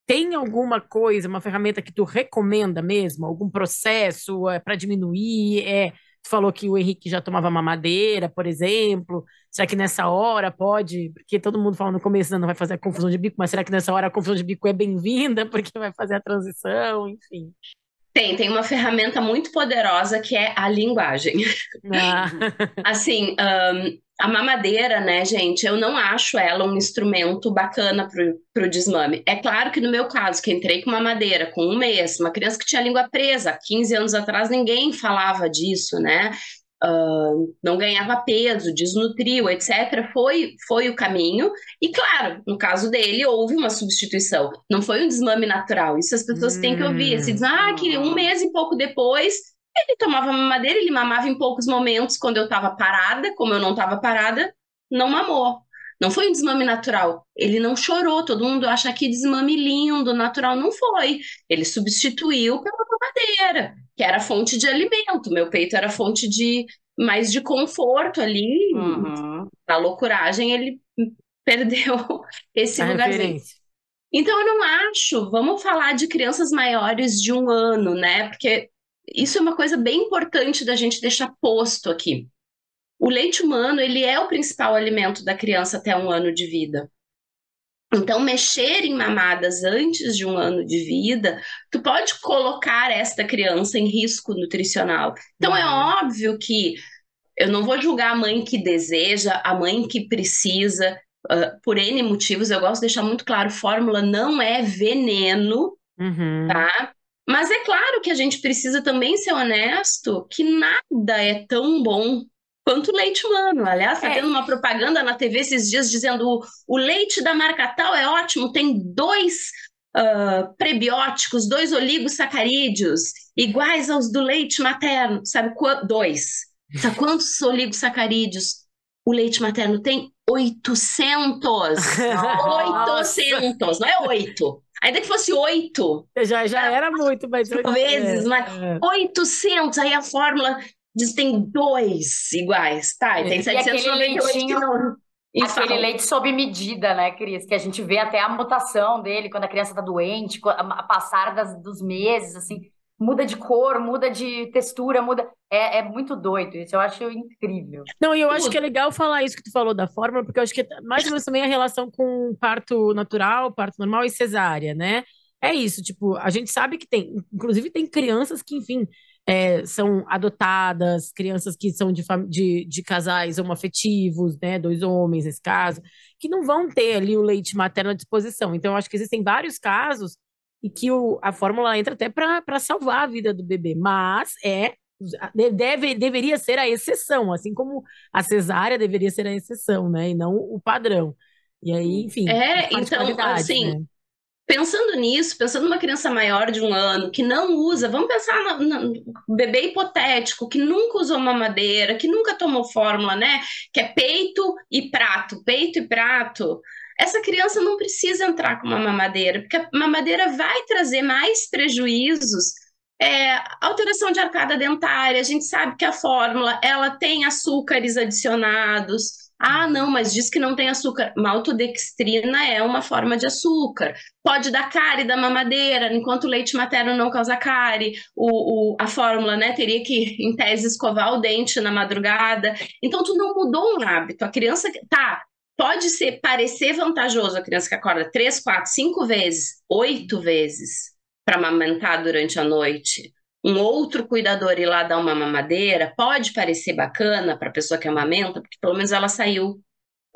tem alguma coisa, uma ferramenta que tu recomenda mesmo? Algum processo é, para diminuir? É, Tu falou que o Henrique já tomava mamadeira, por exemplo. Será que nessa hora pode? Porque todo mundo fala no começo não vai fazer a confusão de bico, mas será que nessa hora a confusão de bico é bem-vinda porque vai fazer a transição, enfim. Tem, tem uma ferramenta muito poderosa que é a linguagem. Ah. assim, um, a mamadeira, né, gente, eu não acho ela um instrumento bacana para o desmame. É claro que no meu caso, que entrei com mamadeira com um mês, uma criança que tinha língua presa, 15 anos atrás ninguém falava disso, né? Uh, não ganhava peso, desnutriu, etc., foi, foi o caminho. E claro, no caso dele, houve uma substituição. Não foi um desmame natural. Isso as pessoas hum, têm que ouvir. Se diz, ah, que um mês e pouco depois ele tomava mamadeira, ele mamava em poucos momentos quando eu estava parada, como eu não estava parada, não mamou. Não foi um desmame natural. Ele não chorou. Todo mundo acha que desmame lindo, natural. Não foi. Ele substituiu pela mamadeira, que era fonte de alimento. Meu peito era fonte de mais de conforto ali. Uhum. Na loucuragem, ele perdeu esse A lugarzinho. Referência. Então, eu não acho. Vamos falar de crianças maiores de um ano, né? Porque isso é uma coisa bem importante da gente deixar posto aqui. O leite humano, ele é o principal alimento da criança até um ano de vida. Então, mexer em mamadas antes de um ano de vida, tu pode colocar esta criança em risco nutricional. Então, é uhum. é óbvio que eu não vou julgar a mãe que deseja, a mãe que precisa, uh, por N motivos. Eu gosto de deixar muito claro: fórmula não é veneno, uhum. tá? Mas é claro que a gente precisa também ser honesto que nada é tão bom quanto o leite humano. Aliás, está é. tendo uma propaganda na TV esses dias dizendo o leite da marca tal é ótimo, tem dois uh, prebióticos, dois oligosacarídeos iguais aos do leite materno. Sabe quantos? Dois. Sabe quantos oligosacarídeos o leite materno tem? 800! 800! Não é oito. Ainda que fosse oito. Já, já era muito, mas. Vezes, é, mas é. 800, aí a fórmula diz tem dois iguais, tá? E tem 798 que não. Aquele leite sob medida, né, Cris? Que a gente vê até a mutação dele quando a criança tá doente, a passar das, dos meses, assim muda de cor, muda de textura, muda. É, é muito doido isso, eu acho incrível. Não, e eu acho que é legal falar isso que tu falou da fórmula, porque eu acho que é mais ou menos também a relação com parto natural, parto normal e cesárea, né? É isso, tipo, a gente sabe que tem, inclusive tem crianças que, enfim, é, são adotadas, crianças que são de, de, de casais homoafetivos, né, dois homens nesse caso, que não vão ter ali o leite materno à disposição. Então, eu acho que existem vários casos e que o, a fórmula entra até para salvar a vida do bebê, mas é deve, deveria ser a exceção, assim como a cesárea deveria ser a exceção, né, e não o padrão. E aí, enfim. É, então, assim, né? Pensando nisso, pensando numa criança maior de um ano que não usa, vamos pensar no, bebê hipotético que nunca usou mamadeira, que nunca tomou fórmula, né? Que é peito e prato, peito e prato essa criança não precisa entrar com uma mamadeira, porque a mamadeira vai trazer mais prejuízos. É, alteração de arcada dentária, a gente sabe que a fórmula ela tem açúcares adicionados. Ah, não, mas diz que não tem açúcar. Maltodextrina é uma forma de açúcar. Pode dar cárie da mamadeira, enquanto o leite materno não causa cárie. O, o, a fórmula, né, teria que, em tese, escovar o dente na madrugada. Então, tu não mudou um hábito. A criança, tá, pode ser parecer vantajoso a criança que acorda três, quatro, cinco vezes, oito vezes para amamentar durante a noite. Um outro cuidador ir lá dar uma mamadeira pode parecer bacana para a pessoa que amamenta, porque pelo menos ela saiu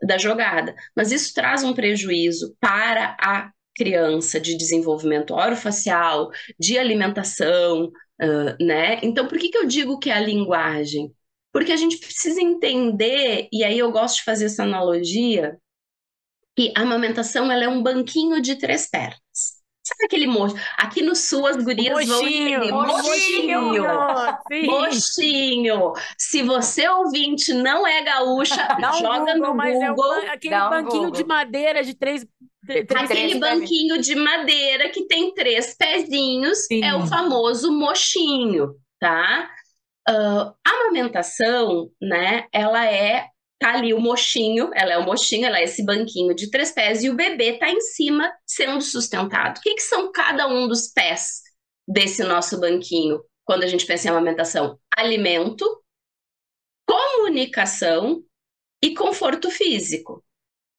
da jogada. Mas isso traz um prejuízo para a criança de desenvolvimento orofacial, de alimentação, uh, né? Então, por que, que eu digo que é a linguagem? Porque a gente precisa entender, e aí eu gosto de fazer essa analogia, que a amamentação ela é um banquinho de três pernas, Sabe aquele mocho? Aqui no sul as gurias vão entender. Mochinho. Mochinho. Mochinho. Se você ouvinte não é gaúcha, Dá um joga Google, no mas é Google. uma- aquele um banquinho Google. de madeira de três. Aquele Três banquinho de madeira que tem três pezinhos Sim. é o famoso mochinho, tá? Ah, a amamentação, né? Ela é tá ali o mochinho, ela é o mochinho, ela é esse banquinho de três pés e o bebê tá em cima sendo sustentado. O que que são cada um dos pés desse nosso banquinho quando a gente pensa em amamentação? Alimento, comunicação e conforto físico.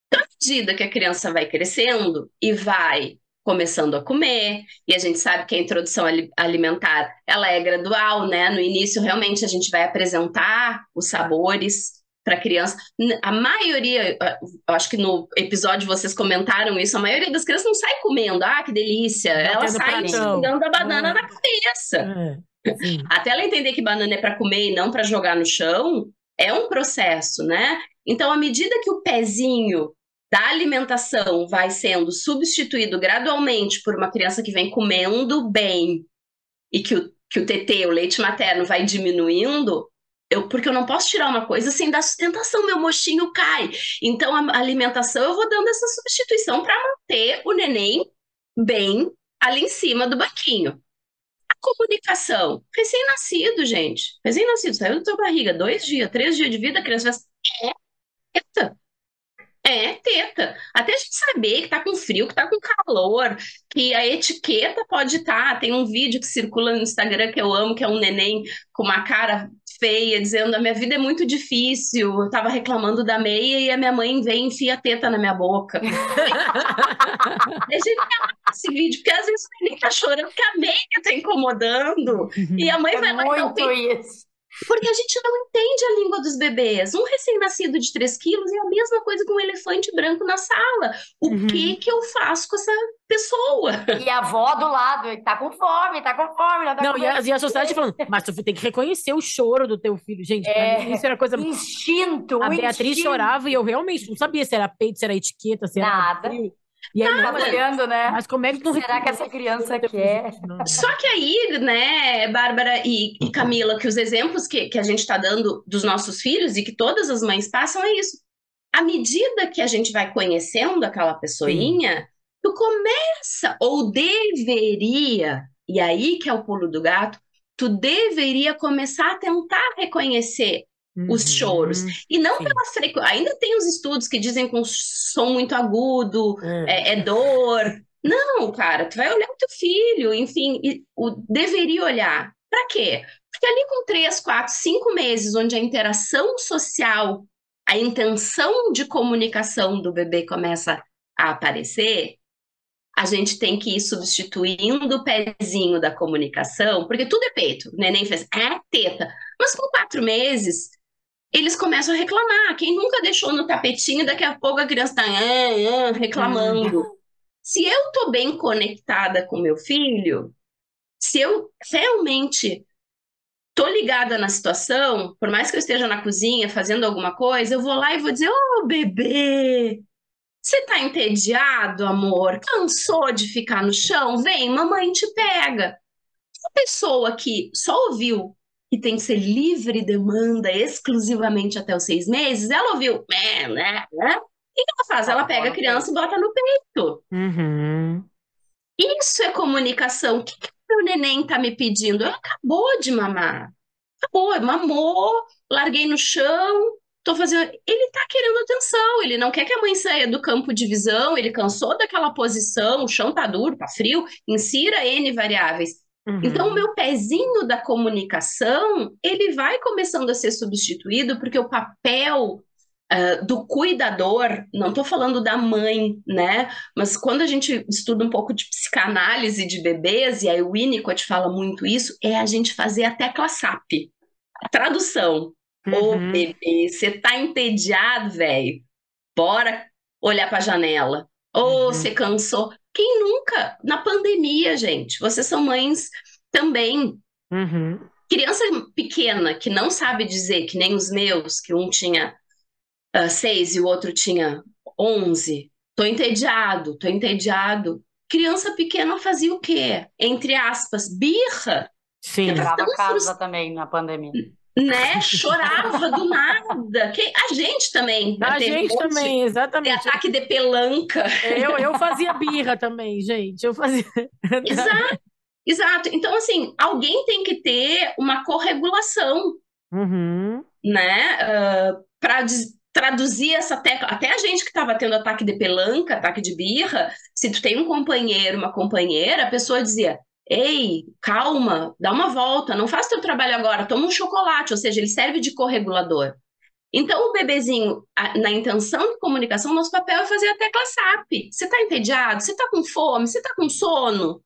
Então, à medida que a criança vai crescendo e vai começando a comer, e a gente sabe que a introdução ali- alimentar, ela é gradual, né? No início, realmente, a gente vai apresentar os sabores para criança. A maioria, eu acho que no episódio vocês comentaram isso, a maioria das crianças não sai comendo, ah, que delícia. Ela Batendo sai pratão. dando a banana Ah. na cabeça. É. Até ela entender que banana é para comer e não para jogar no chão, é um processo, né? Então, à medida que o pezinho da alimentação vai sendo substituído gradualmente por uma criança que vem comendo bem e que o, que o TT, o leite materno, vai diminuindo, eu, porque eu não posso tirar uma coisa sem dar sustentação, meu mochinho cai. Então, a alimentação eu vou dando essa substituição para manter o neném bem ali em cima do banquinho. A comunicação. Recém-nascido, gente. Recém-nascido, saiu da tua barriga, dois dias, três dias de vida, a criança vai é teta. É teta. Até a gente saber que tá com frio, que tá com calor, que a etiqueta pode estar. Tem um vídeo que circula no Instagram que eu amo, que é um neném com uma cara feia, dizendo: a minha vida é muito difícil. Eu tava reclamando da meia e a minha mãe vem e enfia a teta na minha boca. É genial esse vídeo, porque às vezes o neném tá chorando porque a meia tá incomodando. E a mãe É vai lá muito isso. Porque a gente não entende a língua dos bebês. Um recém-nascido de 3 quilos é a mesma coisa que um elefante branco na sala. O Uhum. que que eu faço com essa pessoa? E a avó do lado, tá com fome, tá com fome, não tá Não, e a, e a sociedade falando, mas tu tem que reconhecer o choro do teu filho. Gente, pra É. mim isso era coisa. Instinto, A Beatriz instinto. chorava e eu realmente não sabia se era peito, se era etiqueta, se era. Nada. E aí, Tá mas, olhando, né? mas como é que tu Será que essa criança quer? Não. Só que aí, né, Bárbara e, e Camila, que os exemplos que, que a gente está dando dos nossos filhos e que todas as mães passam é isso. À medida que a gente vai conhecendo aquela pessoinha, tu começa, ou deveria, e aí que é o pulo do gato, tu deveria começar a tentar reconhecer os Uhum. choros. E não Sim. pela frequência. Ainda tem os estudos que dizem com som muito agudo, É. é, é dor. Não, cara, tu vai olhar o teu filho, enfim, e o, deveria olhar. Pra quê? Porque ali com três, quatro, cinco meses, onde a interação social, a intenção de comunicação do bebê começa a aparecer, a gente tem que ir substituindo o pezinho da comunicação, porque tudo é peito. O neném fez, é teta. Mas com quatro meses, eles começam a reclamar. Quem nunca deixou no tapetinho, daqui a pouco a criança está reclamando. Se eu estou bem conectada com meu filho, se eu realmente estou ligada na situação, por mais que eu esteja na cozinha fazendo alguma coisa, eu vou lá e vou dizer: Ô bebê, você está entediado, amor? Cansou de ficar no chão? Vem, mamãe te pega. A pessoa que só ouviu que tem que ser livre demanda exclusivamente até os seis meses, ela ouviu, né, né, né? O que ela faz? Ela pega a criança e bota no peito. Uhum. Isso é comunicação. O que, que o meu neném tá me pedindo? Ela acabou de mamar. Acabou, mamou, larguei no chão, tô fazendo. Ele tá querendo atenção, ele não quer que a mãe saia do campo de visão, ele cansou daquela posição, o chão tá duro, tá frio, insira N variáveis. Uhum. Então, o meu pezinho da comunicação, ele vai começando a ser substituído, porque o papel ah, do cuidador, não estou falando da mãe, né? Mas quando a gente estuda um pouco de psicanálise de bebês, e aí o Winnicott fala muito isso, é a gente fazer a tecla SAP. A tradução. Ô, Uhum. bebê, você tá entediado, velho? Bora olhar pra janela. Ô, Uhum. você cansou. Quem nunca? Na pandemia, gente. Vocês são mães também. Uhum. Criança pequena que não sabe dizer, que nem os meus, que um tinha ah, seis e o outro tinha onze. Tô entediado, tô entediado. criança pequena fazia o quê? Entre aspas, birra. Sim. Quebrava casa também na pandemia né? Chorava do nada. Que, a gente também. A gente também, exatamente. De ataque de pelanca. Eu, eu fazia birra também, gente. Eu fazia. Exato. Exato. Então, assim, alguém tem que ter uma corregulação, uhum. né? Uh, para traduzir essa tecla. Até a gente que estava tendo ataque de pelanca, ataque de birra, se tu tem um companheiro, uma companheira, a pessoa dizia: Ei, calma, dá uma volta, não faz teu trabalho agora, toma um chocolate, ou seja, ele serve de corregulador. Então, o bebezinho, na intenção de comunicação, nosso papel é fazer a tecla SAP. Você está entediado? Você está com fome? Você está com sono?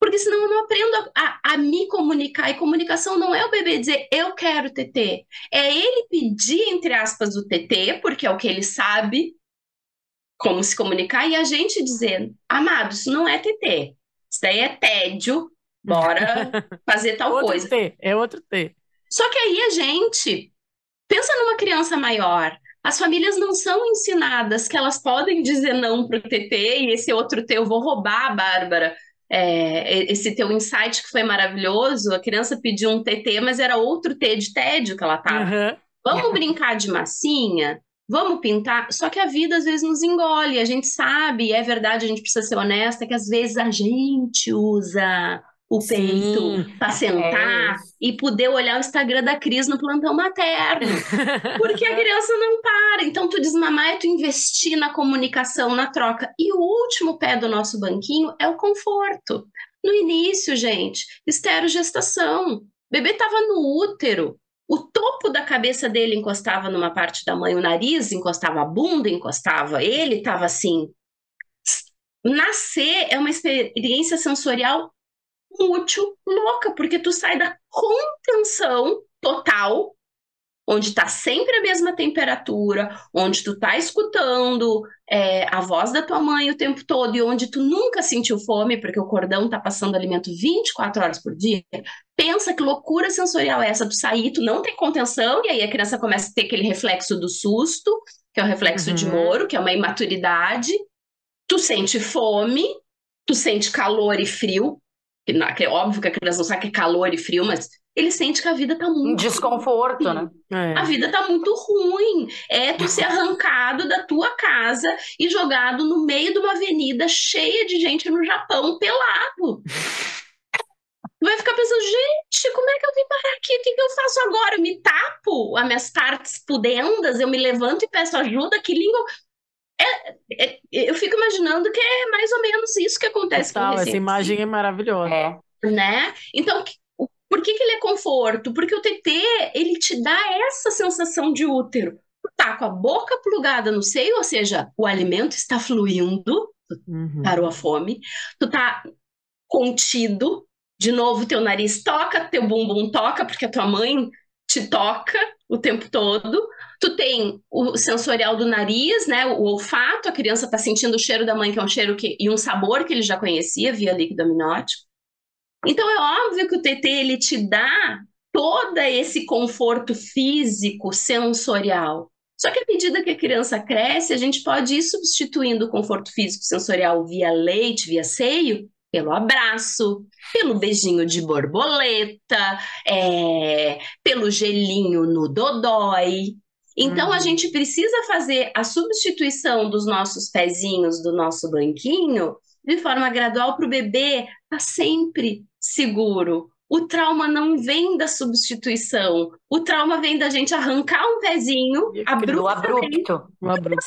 Porque senão eu não aprendo a, a, a, me comunicar. E comunicação não é o bebê dizer eu quero TT. É ele pedir, entre aspas, o TT, porque é o que ele sabe como se comunicar, e a gente dizer, amado, isso não é TT. Isso daí é tédio, bora fazer tal outro coisa. T, é outro T. Só que aí a gente pensa numa criança maior. As famílias não são ensinadas que elas podem dizer não para o TT e esse outro T eu vou roubar, Bárbara. É, esse teu insight que foi maravilhoso, a criança pediu um TT, mas era outro T de tédio que ela tava. Uhum. Vamos brincar de massinha? Vamos pintar, só que a vida às vezes nos engole, a gente sabe, é verdade, a gente precisa ser honesta, que às vezes a gente usa o peito para sentar é e poder olhar o Instagram da Cris no plantão materno. Porque a criança não para. Então, tu mamãe, é tu investir na comunicação, na troca. E o último pé do nosso banquinho é o conforto. No início, gente, esterogestação. O bebê estava no útero. O topo da cabeça dele encostava numa parte da mãe, o nariz encostava, a bunda encostava, ele estava assim. Nascer é uma experiência sensorial útil, louca, porque tu sai da contenção total onde está sempre a mesma temperatura, onde tu tá escutando é, a voz da tua mãe o tempo todo e onde tu nunca sentiu fome, porque o cordão tá passando alimento 24 horas por dia, pensa que loucura sensorial é essa, tu sair, tu não tem contenção, e aí a criança começa a ter aquele reflexo do susto, que é o reflexo uhum. de Moro, que é uma imaturidade, tu sente fome, tu sente calor e frio, que é óbvio que a criança não sabe que é calor e frio, mas ele sente que a vida tá muito. Desconforto, ruim. né? É. A vida tá muito ruim. É tu ser arrancado da tua casa e jogado no meio de uma avenida cheia de gente no Japão pelado. Tu vai ficar pensando, gente, como é que eu vim parar aqui? O que, que eu faço agora? Eu me tapo as minhas partes pudendas, eu me levanto e peço ajuda, que língua. É, é, eu fico imaginando que é mais ou menos isso que acontece Total, com Essa imagem é maravilhosa. É. Né? Então, por que, que ele é conforto? Porque o TT, ele te dá essa sensação de útero. Tu tá com a boca plugada no seio, ou seja, o alimento está fluindo, uhum. parou a fome. Tu tá contido, de novo teu nariz toca, teu bumbum toca, porque a tua mãe te toca o tempo todo. Tu tem o sensorial do nariz, né? O olfato, a criança tá sentindo o cheiro da mãe, que é um cheiro que, e um sabor que ele já conhecia via líquido amniótico. Então é óbvio que o TT ele te dá todo esse conforto físico, sensorial. Só que à medida que a criança cresce, a gente pode ir substituindo o conforto físico sensorial via leite, via seio, pelo abraço, pelo beijinho de borboleta, é, pelo gelinho no dodói. Então, uhum. a gente precisa fazer a substituição dos nossos pezinhos do nosso banquinho de forma gradual para o bebê estar tá sempre seguro. O trauma não vem da substituição. O trauma vem da gente arrancar um pezinho abruptamente. abrupto. Um abrupto.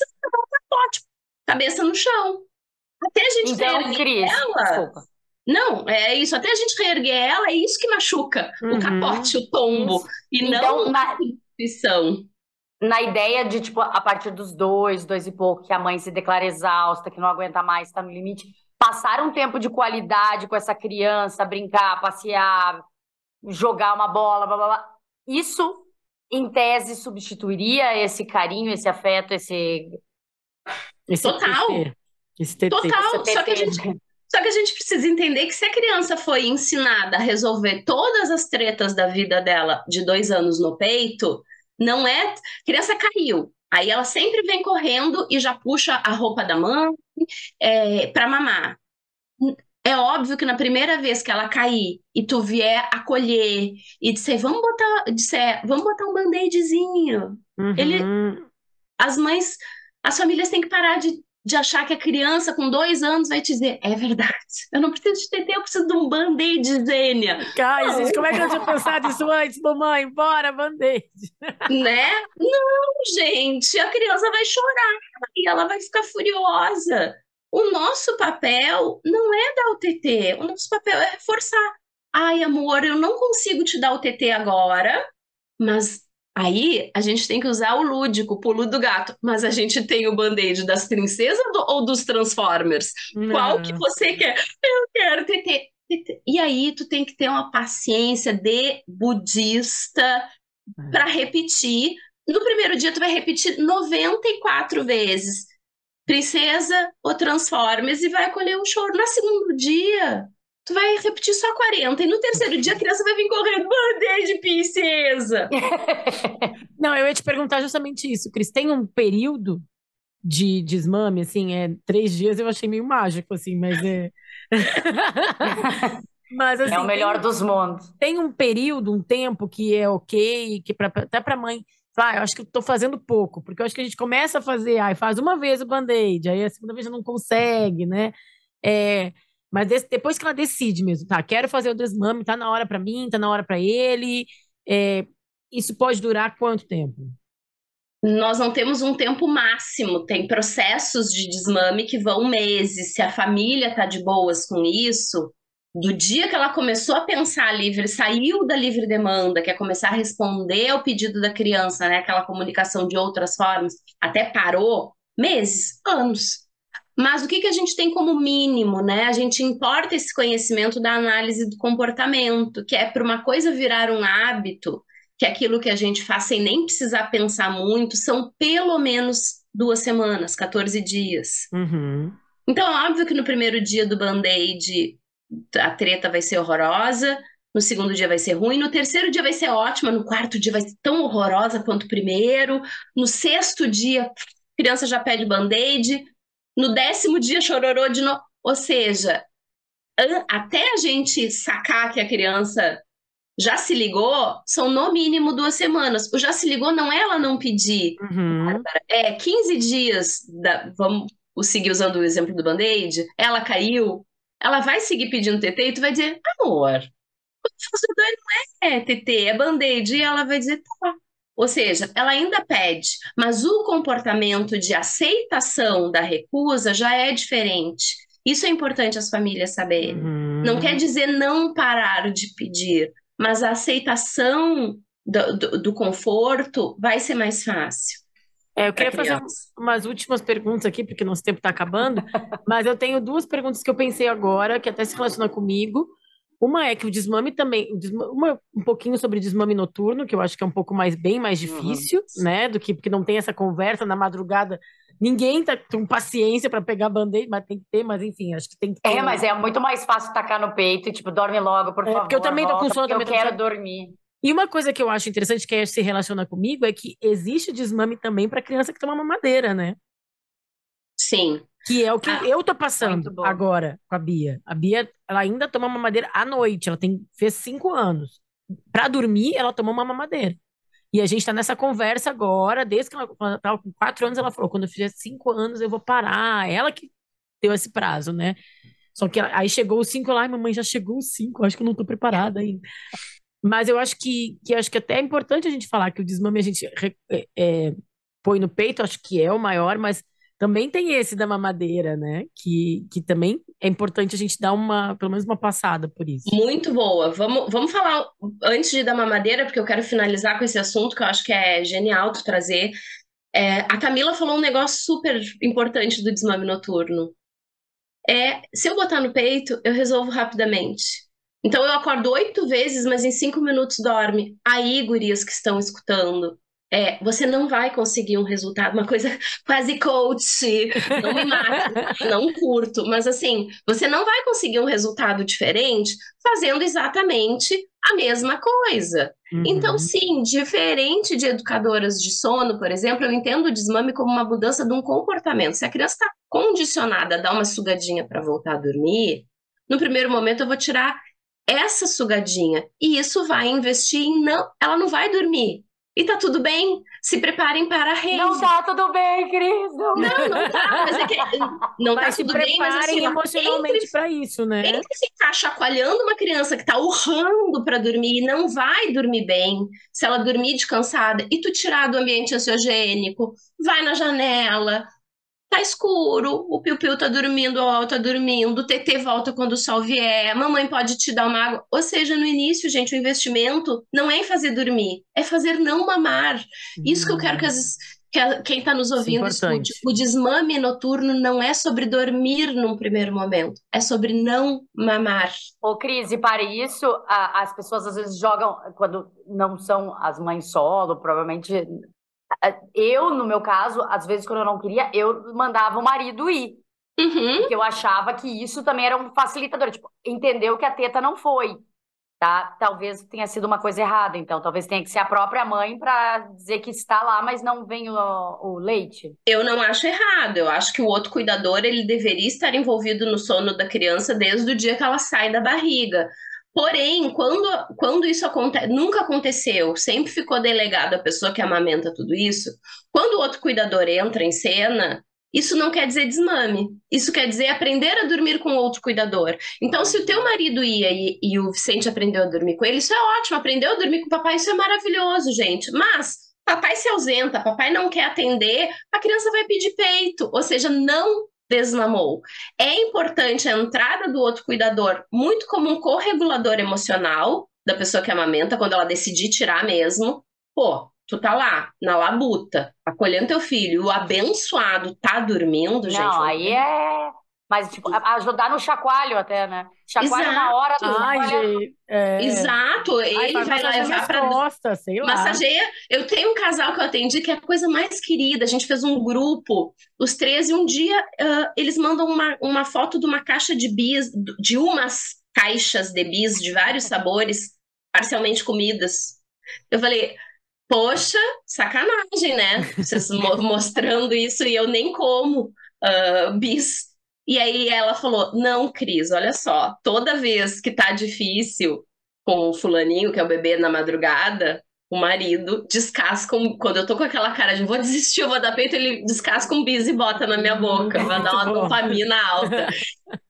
Cabeça no chão. Até a gente então, reerguer Cris, ela. Desculpa. Não, é isso. Até a gente reerguer ela, é isso que machuca. Uhum. O capote, o tombo. Isso. E então, não na... a substituição na ideia de, tipo, a partir dos dois, dois e pouco, que a mãe se declara exausta, que não aguenta mais, está no limite, passar um tempo de qualidade com essa criança, brincar, passear, jogar uma bola, blá blá blá. Isso, em tese, substituiria esse carinho, esse afeto, esse. esse Total. Esse Total. Esse só, que a gente, só que a gente precisa entender que se a criança foi ensinada a resolver todas as tretas da vida dela de dois anos no peito, não é. A criança caiu. Aí ela sempre vem correndo e já puxa a roupa da mãe é, para mamar. é óbvio que na primeira vez que ela cair e tu vier acolher e dizer, vamos botar, disser, vamos botar um band-aidzinho. Uhum. Ele, as mães, as famílias têm que parar de, de achar que a criança com dois anos vai te dizer, é verdade, eu não preciso de TT, eu preciso de um band-aid, Zênia. Ai, gente, como é que eu tinha pensado isso antes, mamãe? Bora, band-aid. Né? Não, gente, a criança vai chorar e ela vai ficar furiosa. O nosso papel não é dar o TT, o nosso papel é reforçar. Ai, amor, eu não consigo te dar o TT agora, mas aí a gente tem que usar o lúdico, o pulo do gato. Mas a gente tem o band-aid das princesas ou dos Transformers? Não. Qual que você quer? Eu quero TT. E aí tu tem que ter uma paciência de budista para repetir. No primeiro dia tu vai repetir 94 vezes princesa ou Transformers e vai acolher um choro. No segundo dia, tu vai repetir só 40. E no terceiro dia, a criança vai vir correndo, bandeira de princesa. Não, eu ia te perguntar justamente isso, Cris. Tem um período de desmame, assim, é três dias eu achei meio mágico, assim, mas é. mas, assim, é o melhor tem, dos mundos. Tem um período, um tempo que é ok, que pra, até para mãe ah, eu acho que eu tô fazendo pouco, porque eu acho que a gente começa a fazer, ai, faz uma vez o band-aid, aí a segunda vez já não consegue, né? É, mas depois que ela decide mesmo, tá, quero fazer o desmame, tá na hora para mim, tá na hora para ele, é, isso pode durar quanto tempo? Nós não temos um tempo máximo, tem processos de desmame que vão meses. Se a família tá de boas com isso, do dia que ela começou a pensar livre, saiu da livre demanda, que é começar a responder ao pedido da criança, né, aquela comunicação de outras formas, até parou, meses, anos. Mas o que, que a gente tem como mínimo, né? A gente importa esse conhecimento da análise do comportamento, que é para uma coisa virar um hábito, que é aquilo que a gente faz sem nem precisar pensar muito, são pelo menos duas semanas, 14 dias. Uhum. Então, é óbvio que no primeiro dia do band-aid a treta vai ser horrorosa, no segundo dia vai ser ruim, no terceiro dia vai ser ótima, no quarto dia vai ser tão horrorosa quanto o primeiro, no sexto dia a criança já pede band-aid, no décimo dia chororou de novo. Ou seja, até a gente sacar que a criança já se ligou, são no mínimo duas semanas. O já se ligou não é ela não pedir, uhum. é 15 dias, da, vamos seguir usando o exemplo do band-aid, ela caiu, ela vai seguir pedindo TT e tu vai dizer, amor, o fornecedor não é TT, é band-aid. E ela vai dizer, tá. Ou seja, ela ainda pede, mas o comportamento de aceitação da recusa já é diferente. Isso é importante as famílias saberem. Uhum. Não quer dizer não parar de pedir, mas a aceitação do, do, do conforto vai ser mais fácil. É, eu queria fazer umas últimas perguntas aqui, porque nosso tempo está acabando, mas eu tenho duas perguntas que eu pensei agora, que até se relacionam comigo. Uma é que o desmame também, uma, um pouquinho sobre desmame noturno, que eu acho que é um pouco mais bem mais uhum. difícil, uhum. né, do que porque não tem essa conversa na madrugada. Ninguém tá com paciência para pegar band-aid, mas tem que ter, mas enfim, acho que tem que ter. É, mas é muito mais fácil tacar no peito e tipo, dorme logo, por é, favor. Porque eu também tô com sono, eu quero dormir. E uma coisa que eu acho interessante que se relaciona comigo é que existe desmame também para criança que toma mamadeira, né? Sim. Que é o que ah, eu tô passando agora com a Bia. A Bia, ela ainda toma mamadeira à noite. Ela tem, fez cinco anos. Para dormir, ela tomou uma mamadeira. E a gente tá nessa conversa agora, desde que ela, ela tava com quatro anos, ela falou: quando eu fizer cinco anos, eu vou parar. Ela que deu esse prazo, né? Só que aí chegou os cinco lá, e mamãe já chegou os cinco, acho que eu não tô preparada ainda. Mas eu acho que, que acho que até é importante a gente falar que o desmame a gente é, é, põe no peito, acho que é o maior, mas também tem esse da mamadeira, né? Que, que também é importante a gente dar uma, pelo menos uma passada por isso. Muito boa. Vamos, vamos falar antes de dar mamadeira, porque eu quero finalizar com esse assunto que eu acho que é genial tu trazer. É, a Camila falou um negócio super importante do desmame noturno. É, se eu botar no peito, eu resolvo rapidamente. Então eu acordo oito vezes, mas em cinco minutos dorme. Aí, gurias que estão escutando, é, você não vai conseguir um resultado, uma coisa quase coach, não me mata, não curto, mas assim, você não vai conseguir um resultado diferente fazendo exatamente a mesma coisa. Uhum. Então, sim, diferente de educadoras de sono, por exemplo, eu entendo o desmame como uma mudança de um comportamento. Se a criança está condicionada a dar uma sugadinha para voltar a dormir, no primeiro momento eu vou tirar essa sugadinha. E isso vai investir em não, ela não vai dormir. E tá tudo bem. Se preparem para a rede. Não tá tudo bem, Cris. Não, não, não tá. Mas é que não mas tá tudo bem, mas assim, emocionalmente para isso, né? Entre ficar chacoalhando uma criança que tá urrando para dormir e não vai dormir bem, se ela dormir de cansada, e tu tirar do ambiente ansiogênico, vai na janela, Tá escuro, o Piu-Piu tá dormindo, o Al tá dormindo, o TT volta quando o sol vier, a mamãe pode te dar uma água. Ou seja, no início, gente, o investimento não é em fazer dormir, é fazer não mamar. Isso que eu quero que, as, que a, quem está nos ouvindo escute. O desmame noturno não é sobre dormir num primeiro momento, é sobre não mamar. Ô, Cris, e para isso, a, as pessoas às vezes jogam, quando não são as mães solo, provavelmente eu, no meu caso, às vezes quando eu não queria, eu mandava o marido ir. Uhum. Porque eu achava que isso também era um facilitador. Tipo, entendeu que a teta não foi. Tá? Talvez tenha sido uma coisa errada, então. Talvez tenha que ser a própria mãe para dizer que está lá, mas não vem o, o, leite. Eu não acho errado. Eu acho que o outro cuidador ele deveria estar envolvido no sono da criança desde o dia que ela sai da barriga. Porém, quando, quando isso acontece, nunca aconteceu, sempre ficou delegado a pessoa que amamenta tudo isso. Quando o outro cuidador entra em cena, isso não quer dizer desmame. Isso quer dizer aprender a dormir com outro cuidador. Então, se o teu marido ia e, e o Vicente aprendeu a dormir com ele, isso é ótimo. Aprendeu a dormir com o papai, isso é maravilhoso, gente. Mas papai se ausenta, papai não quer atender, a criança vai pedir peito. Ou seja, não desmamou. É importante a entrada do outro cuidador, muito como um corregulador emocional da pessoa que amamenta, quando ela decidir tirar mesmo. Pô, tu tá lá, na labuta, acolhendo teu filho, o abençoado tá dormindo, gente. Não, aí é mas, tipo, ajudar no chacoalho até, né? Chacoalho Exato. na hora do Ai, gente, é... Exato, ele Ai, vai levar para costas, sei lá. Massageia. Eu tenho um casal que eu atendi que é a coisa mais querida. A gente fez um grupo, os três, e um dia uh, eles mandam uma, uma foto de uma caixa de bis, de umas caixas de bis de vários sabores, parcialmente comidas. Eu falei, poxa, sacanagem, né? Vocês mostrando isso e eu nem como uh, bis. E aí ela falou: Não, Cris, olha só, toda vez que tá difícil com o fulaninho, que é o bebê na madrugada, o marido descasca um, quando eu tô com aquela cara de vou desistir, eu vou dar peito, ele descasca um bis e bota na minha boca, vai dar uma dopamina alta.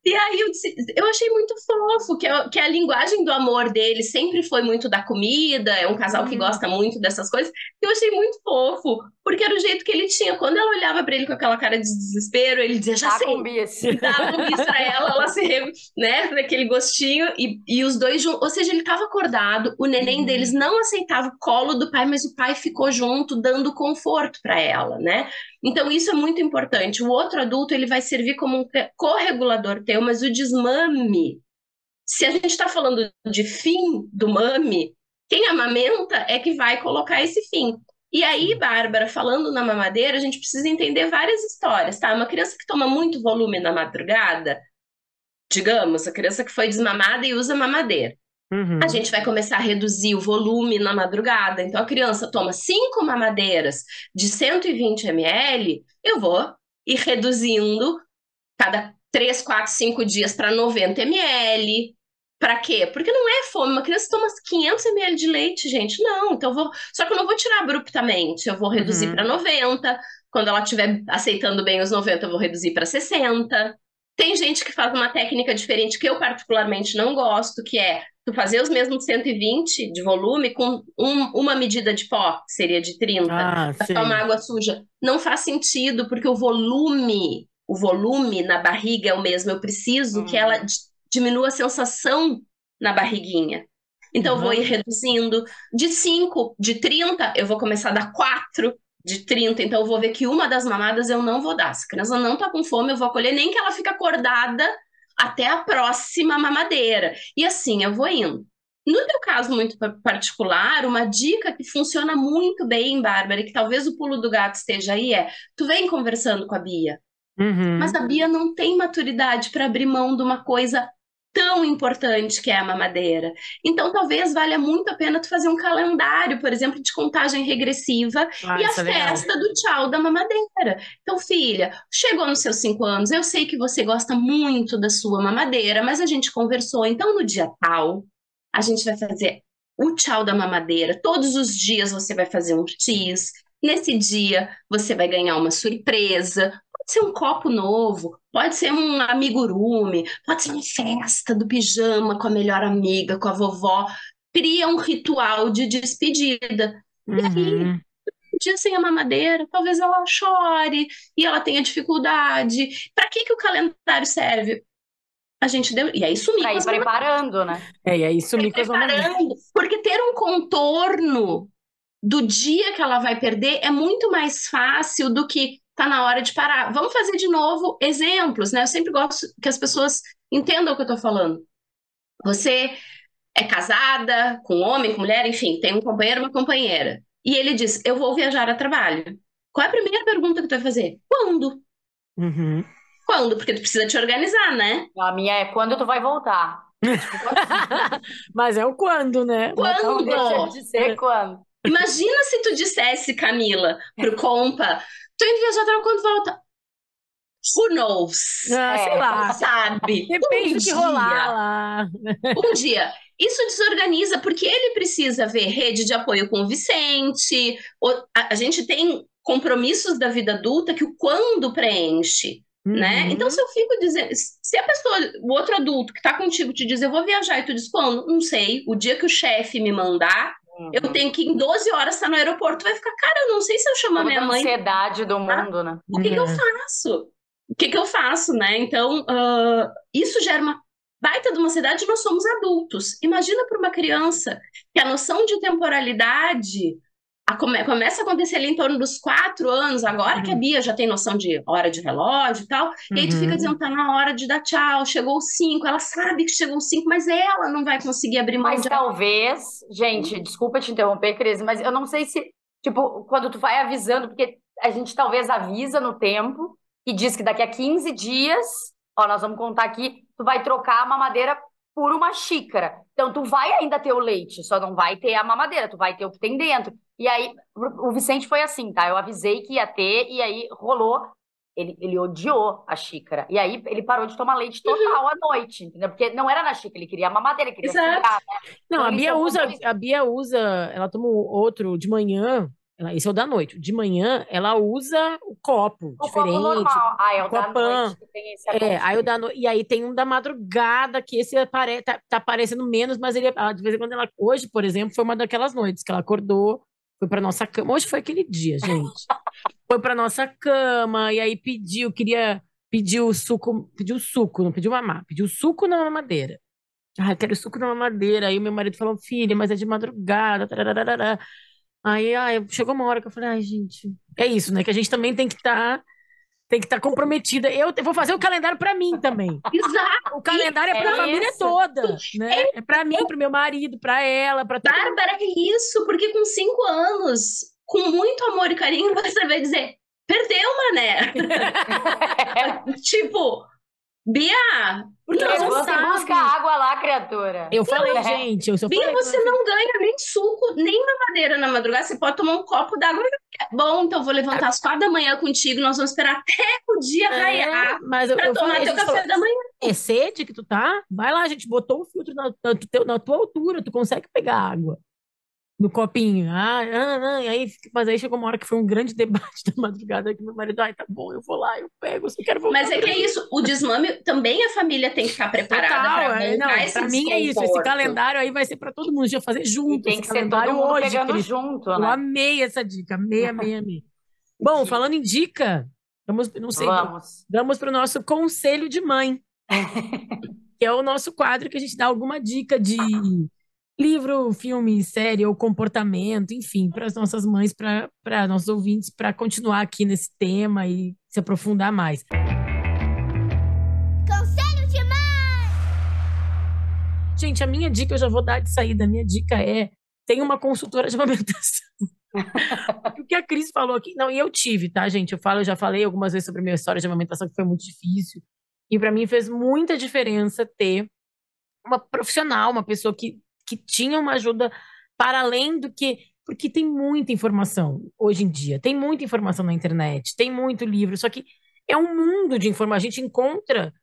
E aí eu, disse, eu achei muito fofo, que, é, que a linguagem do amor dele sempre foi muito da comida, é um casal que uhum. gosta muito dessas coisas. Eu achei muito fofo, porque era o jeito que ele tinha. Quando ela olhava para ele com aquela cara de desespero, ele dizia, já tá sei. Com bis. Dava um bis pra ela, ela se, né, daquele gostinho, e, e os dois juntos. Ou seja, ele tava acordado, o neném uhum. deles não aceitava o colo do pai, mas o pai ficou junto, dando conforto para ela, né? Então, isso é muito importante. O outro adulto ele vai servir como um corregulador teu, mas o desmame, se a gente está falando de fim do mame, quem amamenta é que vai colocar esse fim. E aí, Bárbara, falando na mamadeira, a gente precisa entender várias histórias, tá? Uma criança que toma muito volume na madrugada, digamos, a criança que foi desmamada e usa mamadeira. Uhum. A gente vai começar a reduzir o volume na madrugada. Então, a criança toma cinco mamadeiras de 120 ml, eu vou ir reduzindo cada 3, 4, 5 dias para 90 ml. Para quê? Porque não é fome. Uma criança toma 500 ml de leite, gente. Não, então eu vou. Só que eu não vou tirar abruptamente. Eu vou reduzir uhum. para 90. Quando ela estiver aceitando bem os 90, eu vou reduzir para 60. Tem gente que faz uma técnica diferente que eu particularmente não gosto, que é tu fazer os mesmos 120 de volume com um, uma medida de pó, que seria de 30, ah, pra tomar água suja. Não faz sentido, porque o volume, o volume na barriga é o mesmo. Eu preciso que ela diminua a sensação na barriguinha. Então, uhum. eu vou ir reduzindo. De 5, de 30, eu vou começar a dar 4 de 30. Então, eu vou ver que uma das mamadas eu não vou dar. Se a criança não tá com fome, eu vou acolher, nem que ela fique acordada até a próxima mamadeira. E assim eu vou indo. No teu caso muito particular, uma dica que funciona muito bem, Bárbara, e que talvez o pulo do gato esteja aí é: tu vem conversando com a Bia, uhum. mas a Bia não tem maturidade para abrir mão de uma coisa tão importante que é a mamadeira. Então, talvez valha muito a pena tu fazer um calendário, por exemplo, de contagem regressiva Ah, e a é legal. festa do tchau da mamadeira. Então, filha, chegou nos seus cinco anos, eu sei que você gosta muito da sua mamadeira, mas a gente conversou, então no dia tal, a gente vai fazer o tchau da mamadeira. Todos os dias você vai fazer um X. Nesse dia, você vai ganhar uma surpresa. Pode ser um copo novo, pode ser um amigurumi, pode ser uma festa do pijama com a melhor amiga, com a vovó. Cria um ritual de despedida. E aí, Uhum. um dia sem a mamadeira, talvez ela chore e ela tenha dificuldade. Para que que o calendário serve? A gente deu. E aí sumir Pra ir preparando, né? É, e aí sumir com as preparando, porque ter um contorno do dia que ela vai perder é muito mais fácil do que tá na hora de parar. Vamos fazer de novo exemplos, né? Eu sempre gosto que as pessoas entendam o que eu tô falando. Você é casada com homem, com mulher, enfim, tem um companheiro, uma companheira. E ele diz: Eu vou viajar a trabalho. Qual é a primeira pergunta que tu vai fazer? Quando? Uhum. Quando? Porque tu precisa te organizar, né? A minha é quando tu vai voltar. Mas é o quando, né? Quando? Deixa de ser quando. Imagina se tu dissesse, Camila, pro compa, tô indo viajar pra quando volta. Who knows? Ah, sei É. lá. Sabe? Depende um do que dia, rolar lá. Um dia. Isso desorganiza, porque ele precisa ver rede de apoio com o Vicente. A, gente tem compromissos da vida adulta que o quando preenche, né? Uhum. Então, se eu fico dizendo... Se a pessoa, o outro adulto que tá contigo te diz, eu vou viajar, e tu diz, quando? Não sei. O dia que o chefe me mandar, eu tenho que em 12 horas estar no aeroporto. Vai ficar, cara, eu não sei se eu chamo a Toda minha a mãe ansiedade do mundo, né? o que, que eu É. faço? O que, que eu faço, né? Então, ah, isso gera uma baita de uma cidade, nós somos adultos. Imagina para uma criança que a noção de temporalidade a come- começa a acontecer ali em torno dos quatro anos, agora que a Bia já tem noção de hora de relógio e tal, e aí tu fica Uhum. dizendo, tá na hora de dar tchau, chegou os cinco, ela sabe que chegou os cinco, mas ela não vai conseguir abrir mão Mas de talvez, gente, desculpa te interromper, Cris, mas eu não sei se, tipo, quando tu vai avisando, porque a gente talvez avisa no tempo e diz que daqui a 15 dias, ó, nós vamos contar aqui, tu vai trocar a mamadeira por uma xícara. Então tu vai ainda ter o leite, só não vai ter a mamadeira, tu vai ter o que tem dentro. E aí, o Vicente foi assim, tá? Eu avisei que ia ter e aí rolou. Ele, ele odiou a xícara. E aí ele parou de tomar leite total à noite, entendeu? Porque não era na xícara, ele queria a mamadeira, ele queria Exato. sugar, Não, a Então, Bia isso é usa, a Bia usa, ela toma outro de manhã, ela, esse é o da noite. De manhã, ela usa o copo O copo diferente. normal. Ah, é o da copão. noite que tem esse É, aí o da no... E aí tem um da madrugada, que esse apare... tá, tá aparecendo menos, mas ele ela, de vez em quando ela. Hoje, por exemplo, foi uma daquelas noites que ela acordou, foi pra nossa cama. Hoje foi aquele dia, gente. foi pra nossa cama, e aí pediu, queria. Pediu suco, pediu suco, não pediu mamar, pediu suco na mamadeira. Ah, quero suco na mamadeira. Aí o meu marido falou, filha, mas é de madrugada. tarararara. Aí, ai, chegou uma hora que eu falei, ai, gente, é isso, né? Que a gente também tem que estar tem que estar comprometida. Eu vou fazer o calendário pra mim também. Exato. O calendário é pra É família isso. toda, né? É pra mim, pro meu marido, pra ela, pra todo mundo. Bárbara, é isso, porque com cinco anos, com muito amor e carinho, você vai dizer, perdeu, mané. tipo, Bia, porque ela não Levanta e sabe. busca água lá, criatura. Eu falei, É. gente, eu só Bia, falei. você não ganha nem suco, nem mamadeira na madrugada. Você pode tomar um copo d'água. Bom, então eu vou levantar às quatro da manhã contigo. Nós vamos esperar até o dia raiar É, mas eu, pra eu tomar falei, teu café falou, da manhã. é sede que tu tá? Vai lá, a gente botou o filtro na, na, na tua altura, tu consegue pegar água no copinho. Ah, ah, ah, e aí, mas aí chegou uma hora que foi um grande debate da madrugada que meu marido, ai, tá bom, eu vou lá, eu pego, eu só quero voltar. Mas é que é isso, o desmame também a família tem que estar preparada para é, não, pra mim é isso, esse calendário aí vai ser pra todo mundo, vai fazer E junto tem esse que ser todo calendário mundo hoje, pegando Cris. junto, Eu né? amei essa dica, amei, amei, amei. Bom, falando em dica, vamos, não sei, Vamos. vamos para o nosso conselho de mãe, que é o nosso quadro que a gente dá alguma dica de livro, filme, série ou comportamento, enfim, para as nossas mães, para nossos ouvintes, para continuar aqui nesse tema e se aprofundar mais. Conselho de mãe! Gente, a minha dica, eu já vou dar de saída, a minha dica é tem uma consultora de amamentação. o que a Cris falou aqui, não, e eu tive, tá, gente? Eu falo, eu já falei algumas vezes sobre a minha história de amamentação, que foi muito difícil. E para mim fez muita diferença ter uma profissional, uma pessoa que, que tinha uma ajuda para além do que. Porque tem muita informação hoje em dia, tem muita informação na internet, tem muito livro, só que é um mundo de informação. A gente encontra.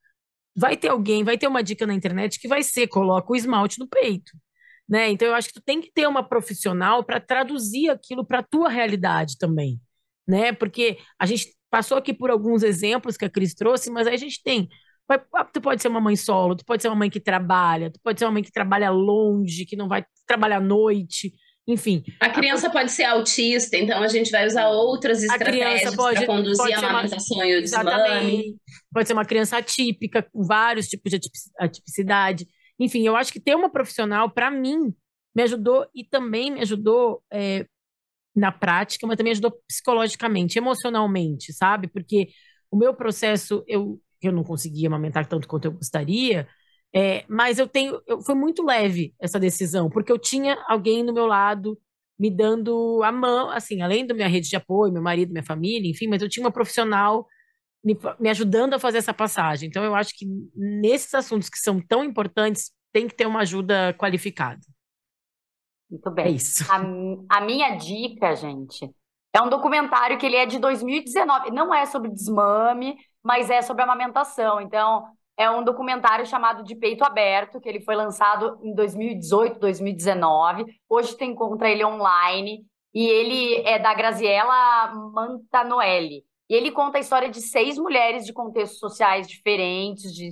Vai ter alguém, vai ter uma dica na internet que vai ser: coloca o esmalte no peito. Né? Então, eu acho que tu tem que ter uma profissional para traduzir aquilo para a tua realidade também. Né? Porque a gente passou aqui por alguns exemplos que a Cris trouxe, mas aí a gente tem ah, tu pode ser uma mãe solo, tu pode ser uma mãe que trabalha, tu pode ser uma mãe que trabalha longe, que não vai trabalhar à noite, enfim. A criança a... pode ser autista, então a gente vai usar outras estratégias para conduzir a amamentação e o desmame. Pode ser uma criança atípica, com vários tipos de atipicidade. Enfim, eu acho que ter uma profissional, para mim, me ajudou e também me ajudou é, na prática, mas também ajudou psicologicamente, emocionalmente, sabe? Porque o meu processo, eu eu não conseguia amamentar tanto quanto eu gostaria, é, mas eu tenho, eu, foi muito leve essa decisão, porque eu tinha alguém no meu lado me dando a mão, assim, além da minha rede de apoio, meu marido, minha família, enfim, mas eu tinha uma profissional me, me ajudando a fazer essa passagem. Então, eu acho que nesses assuntos que são tão importantes, tem que ter uma ajuda qualificada. Muito bem. É isso. A, a minha dica, gente, é um documentário que ele é de 2019. Não é sobre desmame, mas é sobre amamentação. Então, é um documentário chamado De Peito Aberto, que ele foi lançado em 2018, 2019. Hoje tu encontra ele online. E ele é da Graziella Mantanoelli. E ele conta a história de seis mulheres de contextos sociais diferentes, de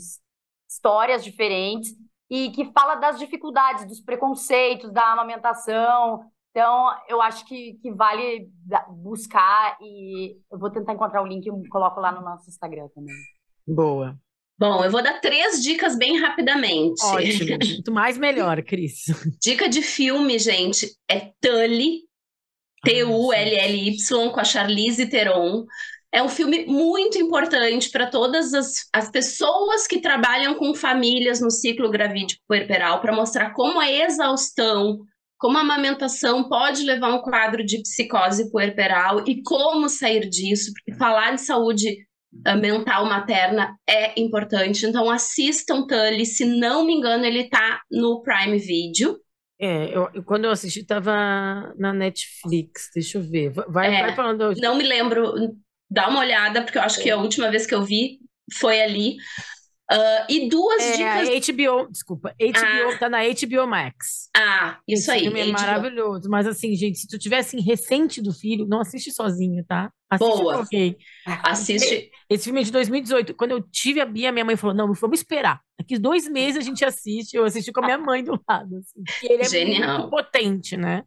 histórias diferentes, e que fala das dificuldades, dos preconceitos, da amamentação, então, eu acho que, que vale buscar e eu vou tentar encontrar o link e coloco lá no nosso Instagram também. Boa. Bom, eu vou dar três dicas bem rapidamente. Ótimo. Muito mais melhor, Cris. Dica de filme, gente, é Tully, T-U-L-L-Y, com a Charlize Theron. É um filme muito importante para todas as, as pessoas que trabalham com famílias no ciclo gravídico puerperal, para mostrar como a exaustão como a amamentação pode levar a um quadro de psicose puerperal e como sair disso, porque falar de saúde eh, mental materna é importante. Então assistam Tully, se não me engano, ele está no Prime Video. É, eu, eu, quando eu assisti estava na Netflix, deixa eu ver. Vai, é, vai falando. Não me lembro, dá uma olhada, porque eu acho que a última vez que eu vi foi ali. Uh, e duas é, dicas. HBO, desculpa, HBO ah. tá na HBO Max. Ah, isso Esse aí. Filme é maravilhoso. Mas assim, gente, se tu tiver assim, recente do filho, não assiste sozinho, tá? Assiste Boa. Okay. Assiste. Esse filme é de 2018. Quando eu tive a Bia, minha mãe falou: não, vamos esperar. Daqui dois meses a gente assiste. Eu assisti com a minha mãe do lado. Assim, ele é Genial. muito potente, né?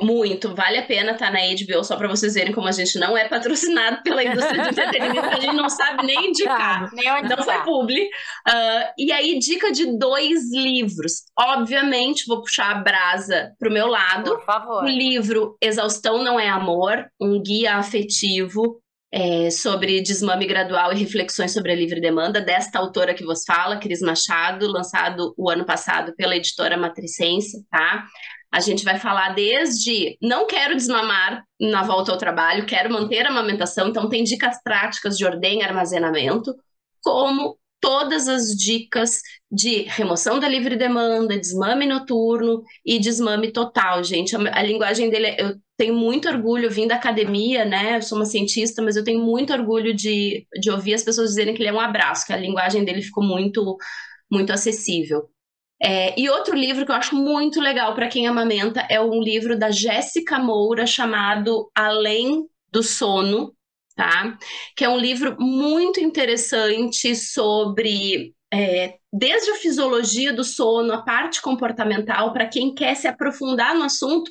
Muito, vale a pena estar tá na HBO, só para vocês verem como a gente não é patrocinado pela indústria de entretenimento, a gente não sabe nem indicar, nem onde não foi publi. Uh, e aí, dica de dois livros. Obviamente, vou puxar a brasa pro meu lado. Por favor. O livro Exaustão Não é Amor, um guia afetivo é, sobre desmame gradual e reflexões sobre a livre demanda, desta autora que vos fala, Cris Machado, lançado o ano passado pela editora Matricense, tá? A gente vai falar desde não quero desmamar na volta ao trabalho, quero manter a amamentação, então tem dicas práticas de ordem e armazenamento, como todas as dicas de remoção da livre demanda, desmame noturno e desmame total, gente. A, a linguagem dele, eu tenho muito orgulho, vim da academia, né? Eu sou uma cientista, mas eu tenho muito orgulho de, de ouvir as pessoas dizerem que ele é um abraço, que a linguagem dele ficou muito, muito acessível. É, e outro livro que eu acho muito legal para quem amamenta é um livro da Jéssica Moura chamado Além do Sono, tá? Que é um livro muito interessante sobre é, desde a fisiologia do sono, a parte comportamental, para quem quer se aprofundar no assunto,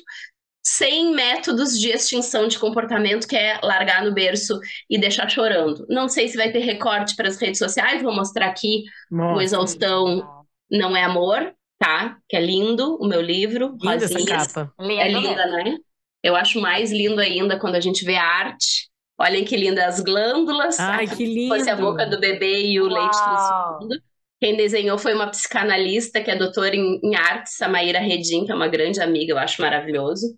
sem métodos de extinção de comportamento, que é largar no berço e deixar chorando. Não sei se vai ter recorte para as redes sociais, vou mostrar aqui Nossa, o Exaustão não é Amor, tá? Que é lindo o meu livro. Linda essa capa. é linda, né? Eu acho mais lindo ainda quando a gente vê a arte. Olhem que linda as glândulas. Ai, que lindo. Fosse a boca do bebê e o Uau. leite transfundo. Quem desenhou foi uma psicanalista que é doutora em, em arte, Samaíra Redim, que é uma grande amiga, eu acho maravilhoso.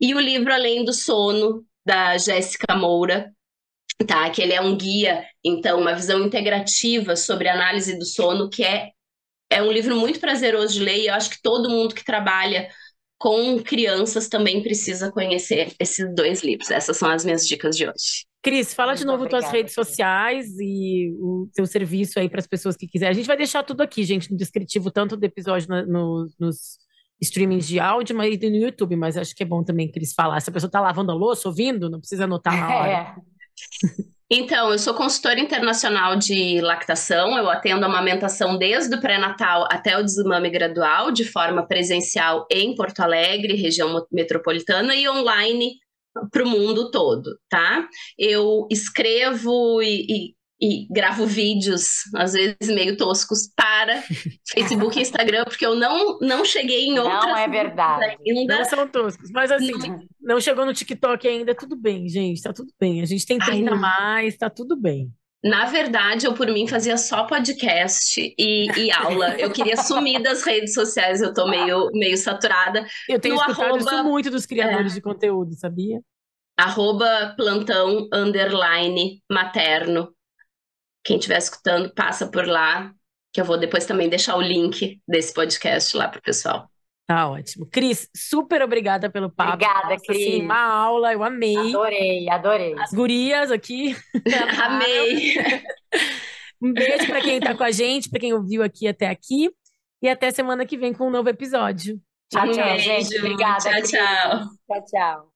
E o livro Além do Sono, da Jéssica Moura, tá? Que ele é um guia, então, uma visão integrativa sobre a análise do sono, que é é um livro muito prazeroso de ler e eu acho que todo mundo que trabalha com crianças também precisa conhecer esses dois livros. Essas são as minhas dicas de hoje. Cris, fala Muito de novo obrigada, tuas redes sociais e o teu serviço aí para as pessoas que quiserem. A gente vai deixar tudo aqui, gente, no descritivo, tanto do episódio no, no, nos streamings de áudio, mas no YouTube, mas acho que é bom também que eles falassem. Se a pessoa está lavando a louça, ouvindo, não precisa anotar na hora. É. Então, eu sou consultora internacional de lactação, eu atendo a amamentação desde o pré-natal até o desmame gradual, de forma presencial em Porto Alegre, região metropolitana, e online para o mundo todo, tá? Eu escrevo e, e e gravo vídeos, às vezes meio toscos, para Facebook e Instagram, porque eu não, não cheguei em outras. Não é verdade. Ainda. Não são toscos. Mas assim, não. não. chegou no TikTok ainda, tudo bem, gente, tá tudo bem. A gente tem 30 a mais, tá tudo bem. Na verdade, eu por mim fazia só podcast e, e aula. Eu queria sumir das redes sociais, eu tô meio, meio saturada. Eu tenho no escutado arroba... isso muito dos criadores é. de conteúdo, sabia? Arroba plantão underline materno quem estiver escutando, passa por lá, que eu vou depois também deixar o link desse podcast lá para o pessoal. Tá ótimo. Cris, super obrigada pelo papo. Obrigada, Nossa, Cris. Assim, uma aula, eu amei. Adorei, adorei. As gurias aqui. amei. um beijo para quem está com a gente, para quem ouviu aqui até aqui. E até semana que vem com um novo episódio. Tchau, tchau, beijo. gente. Obrigada. Tchau, tchau. Tchau, tchau.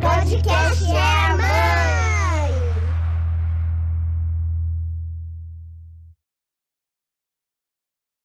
Podcast é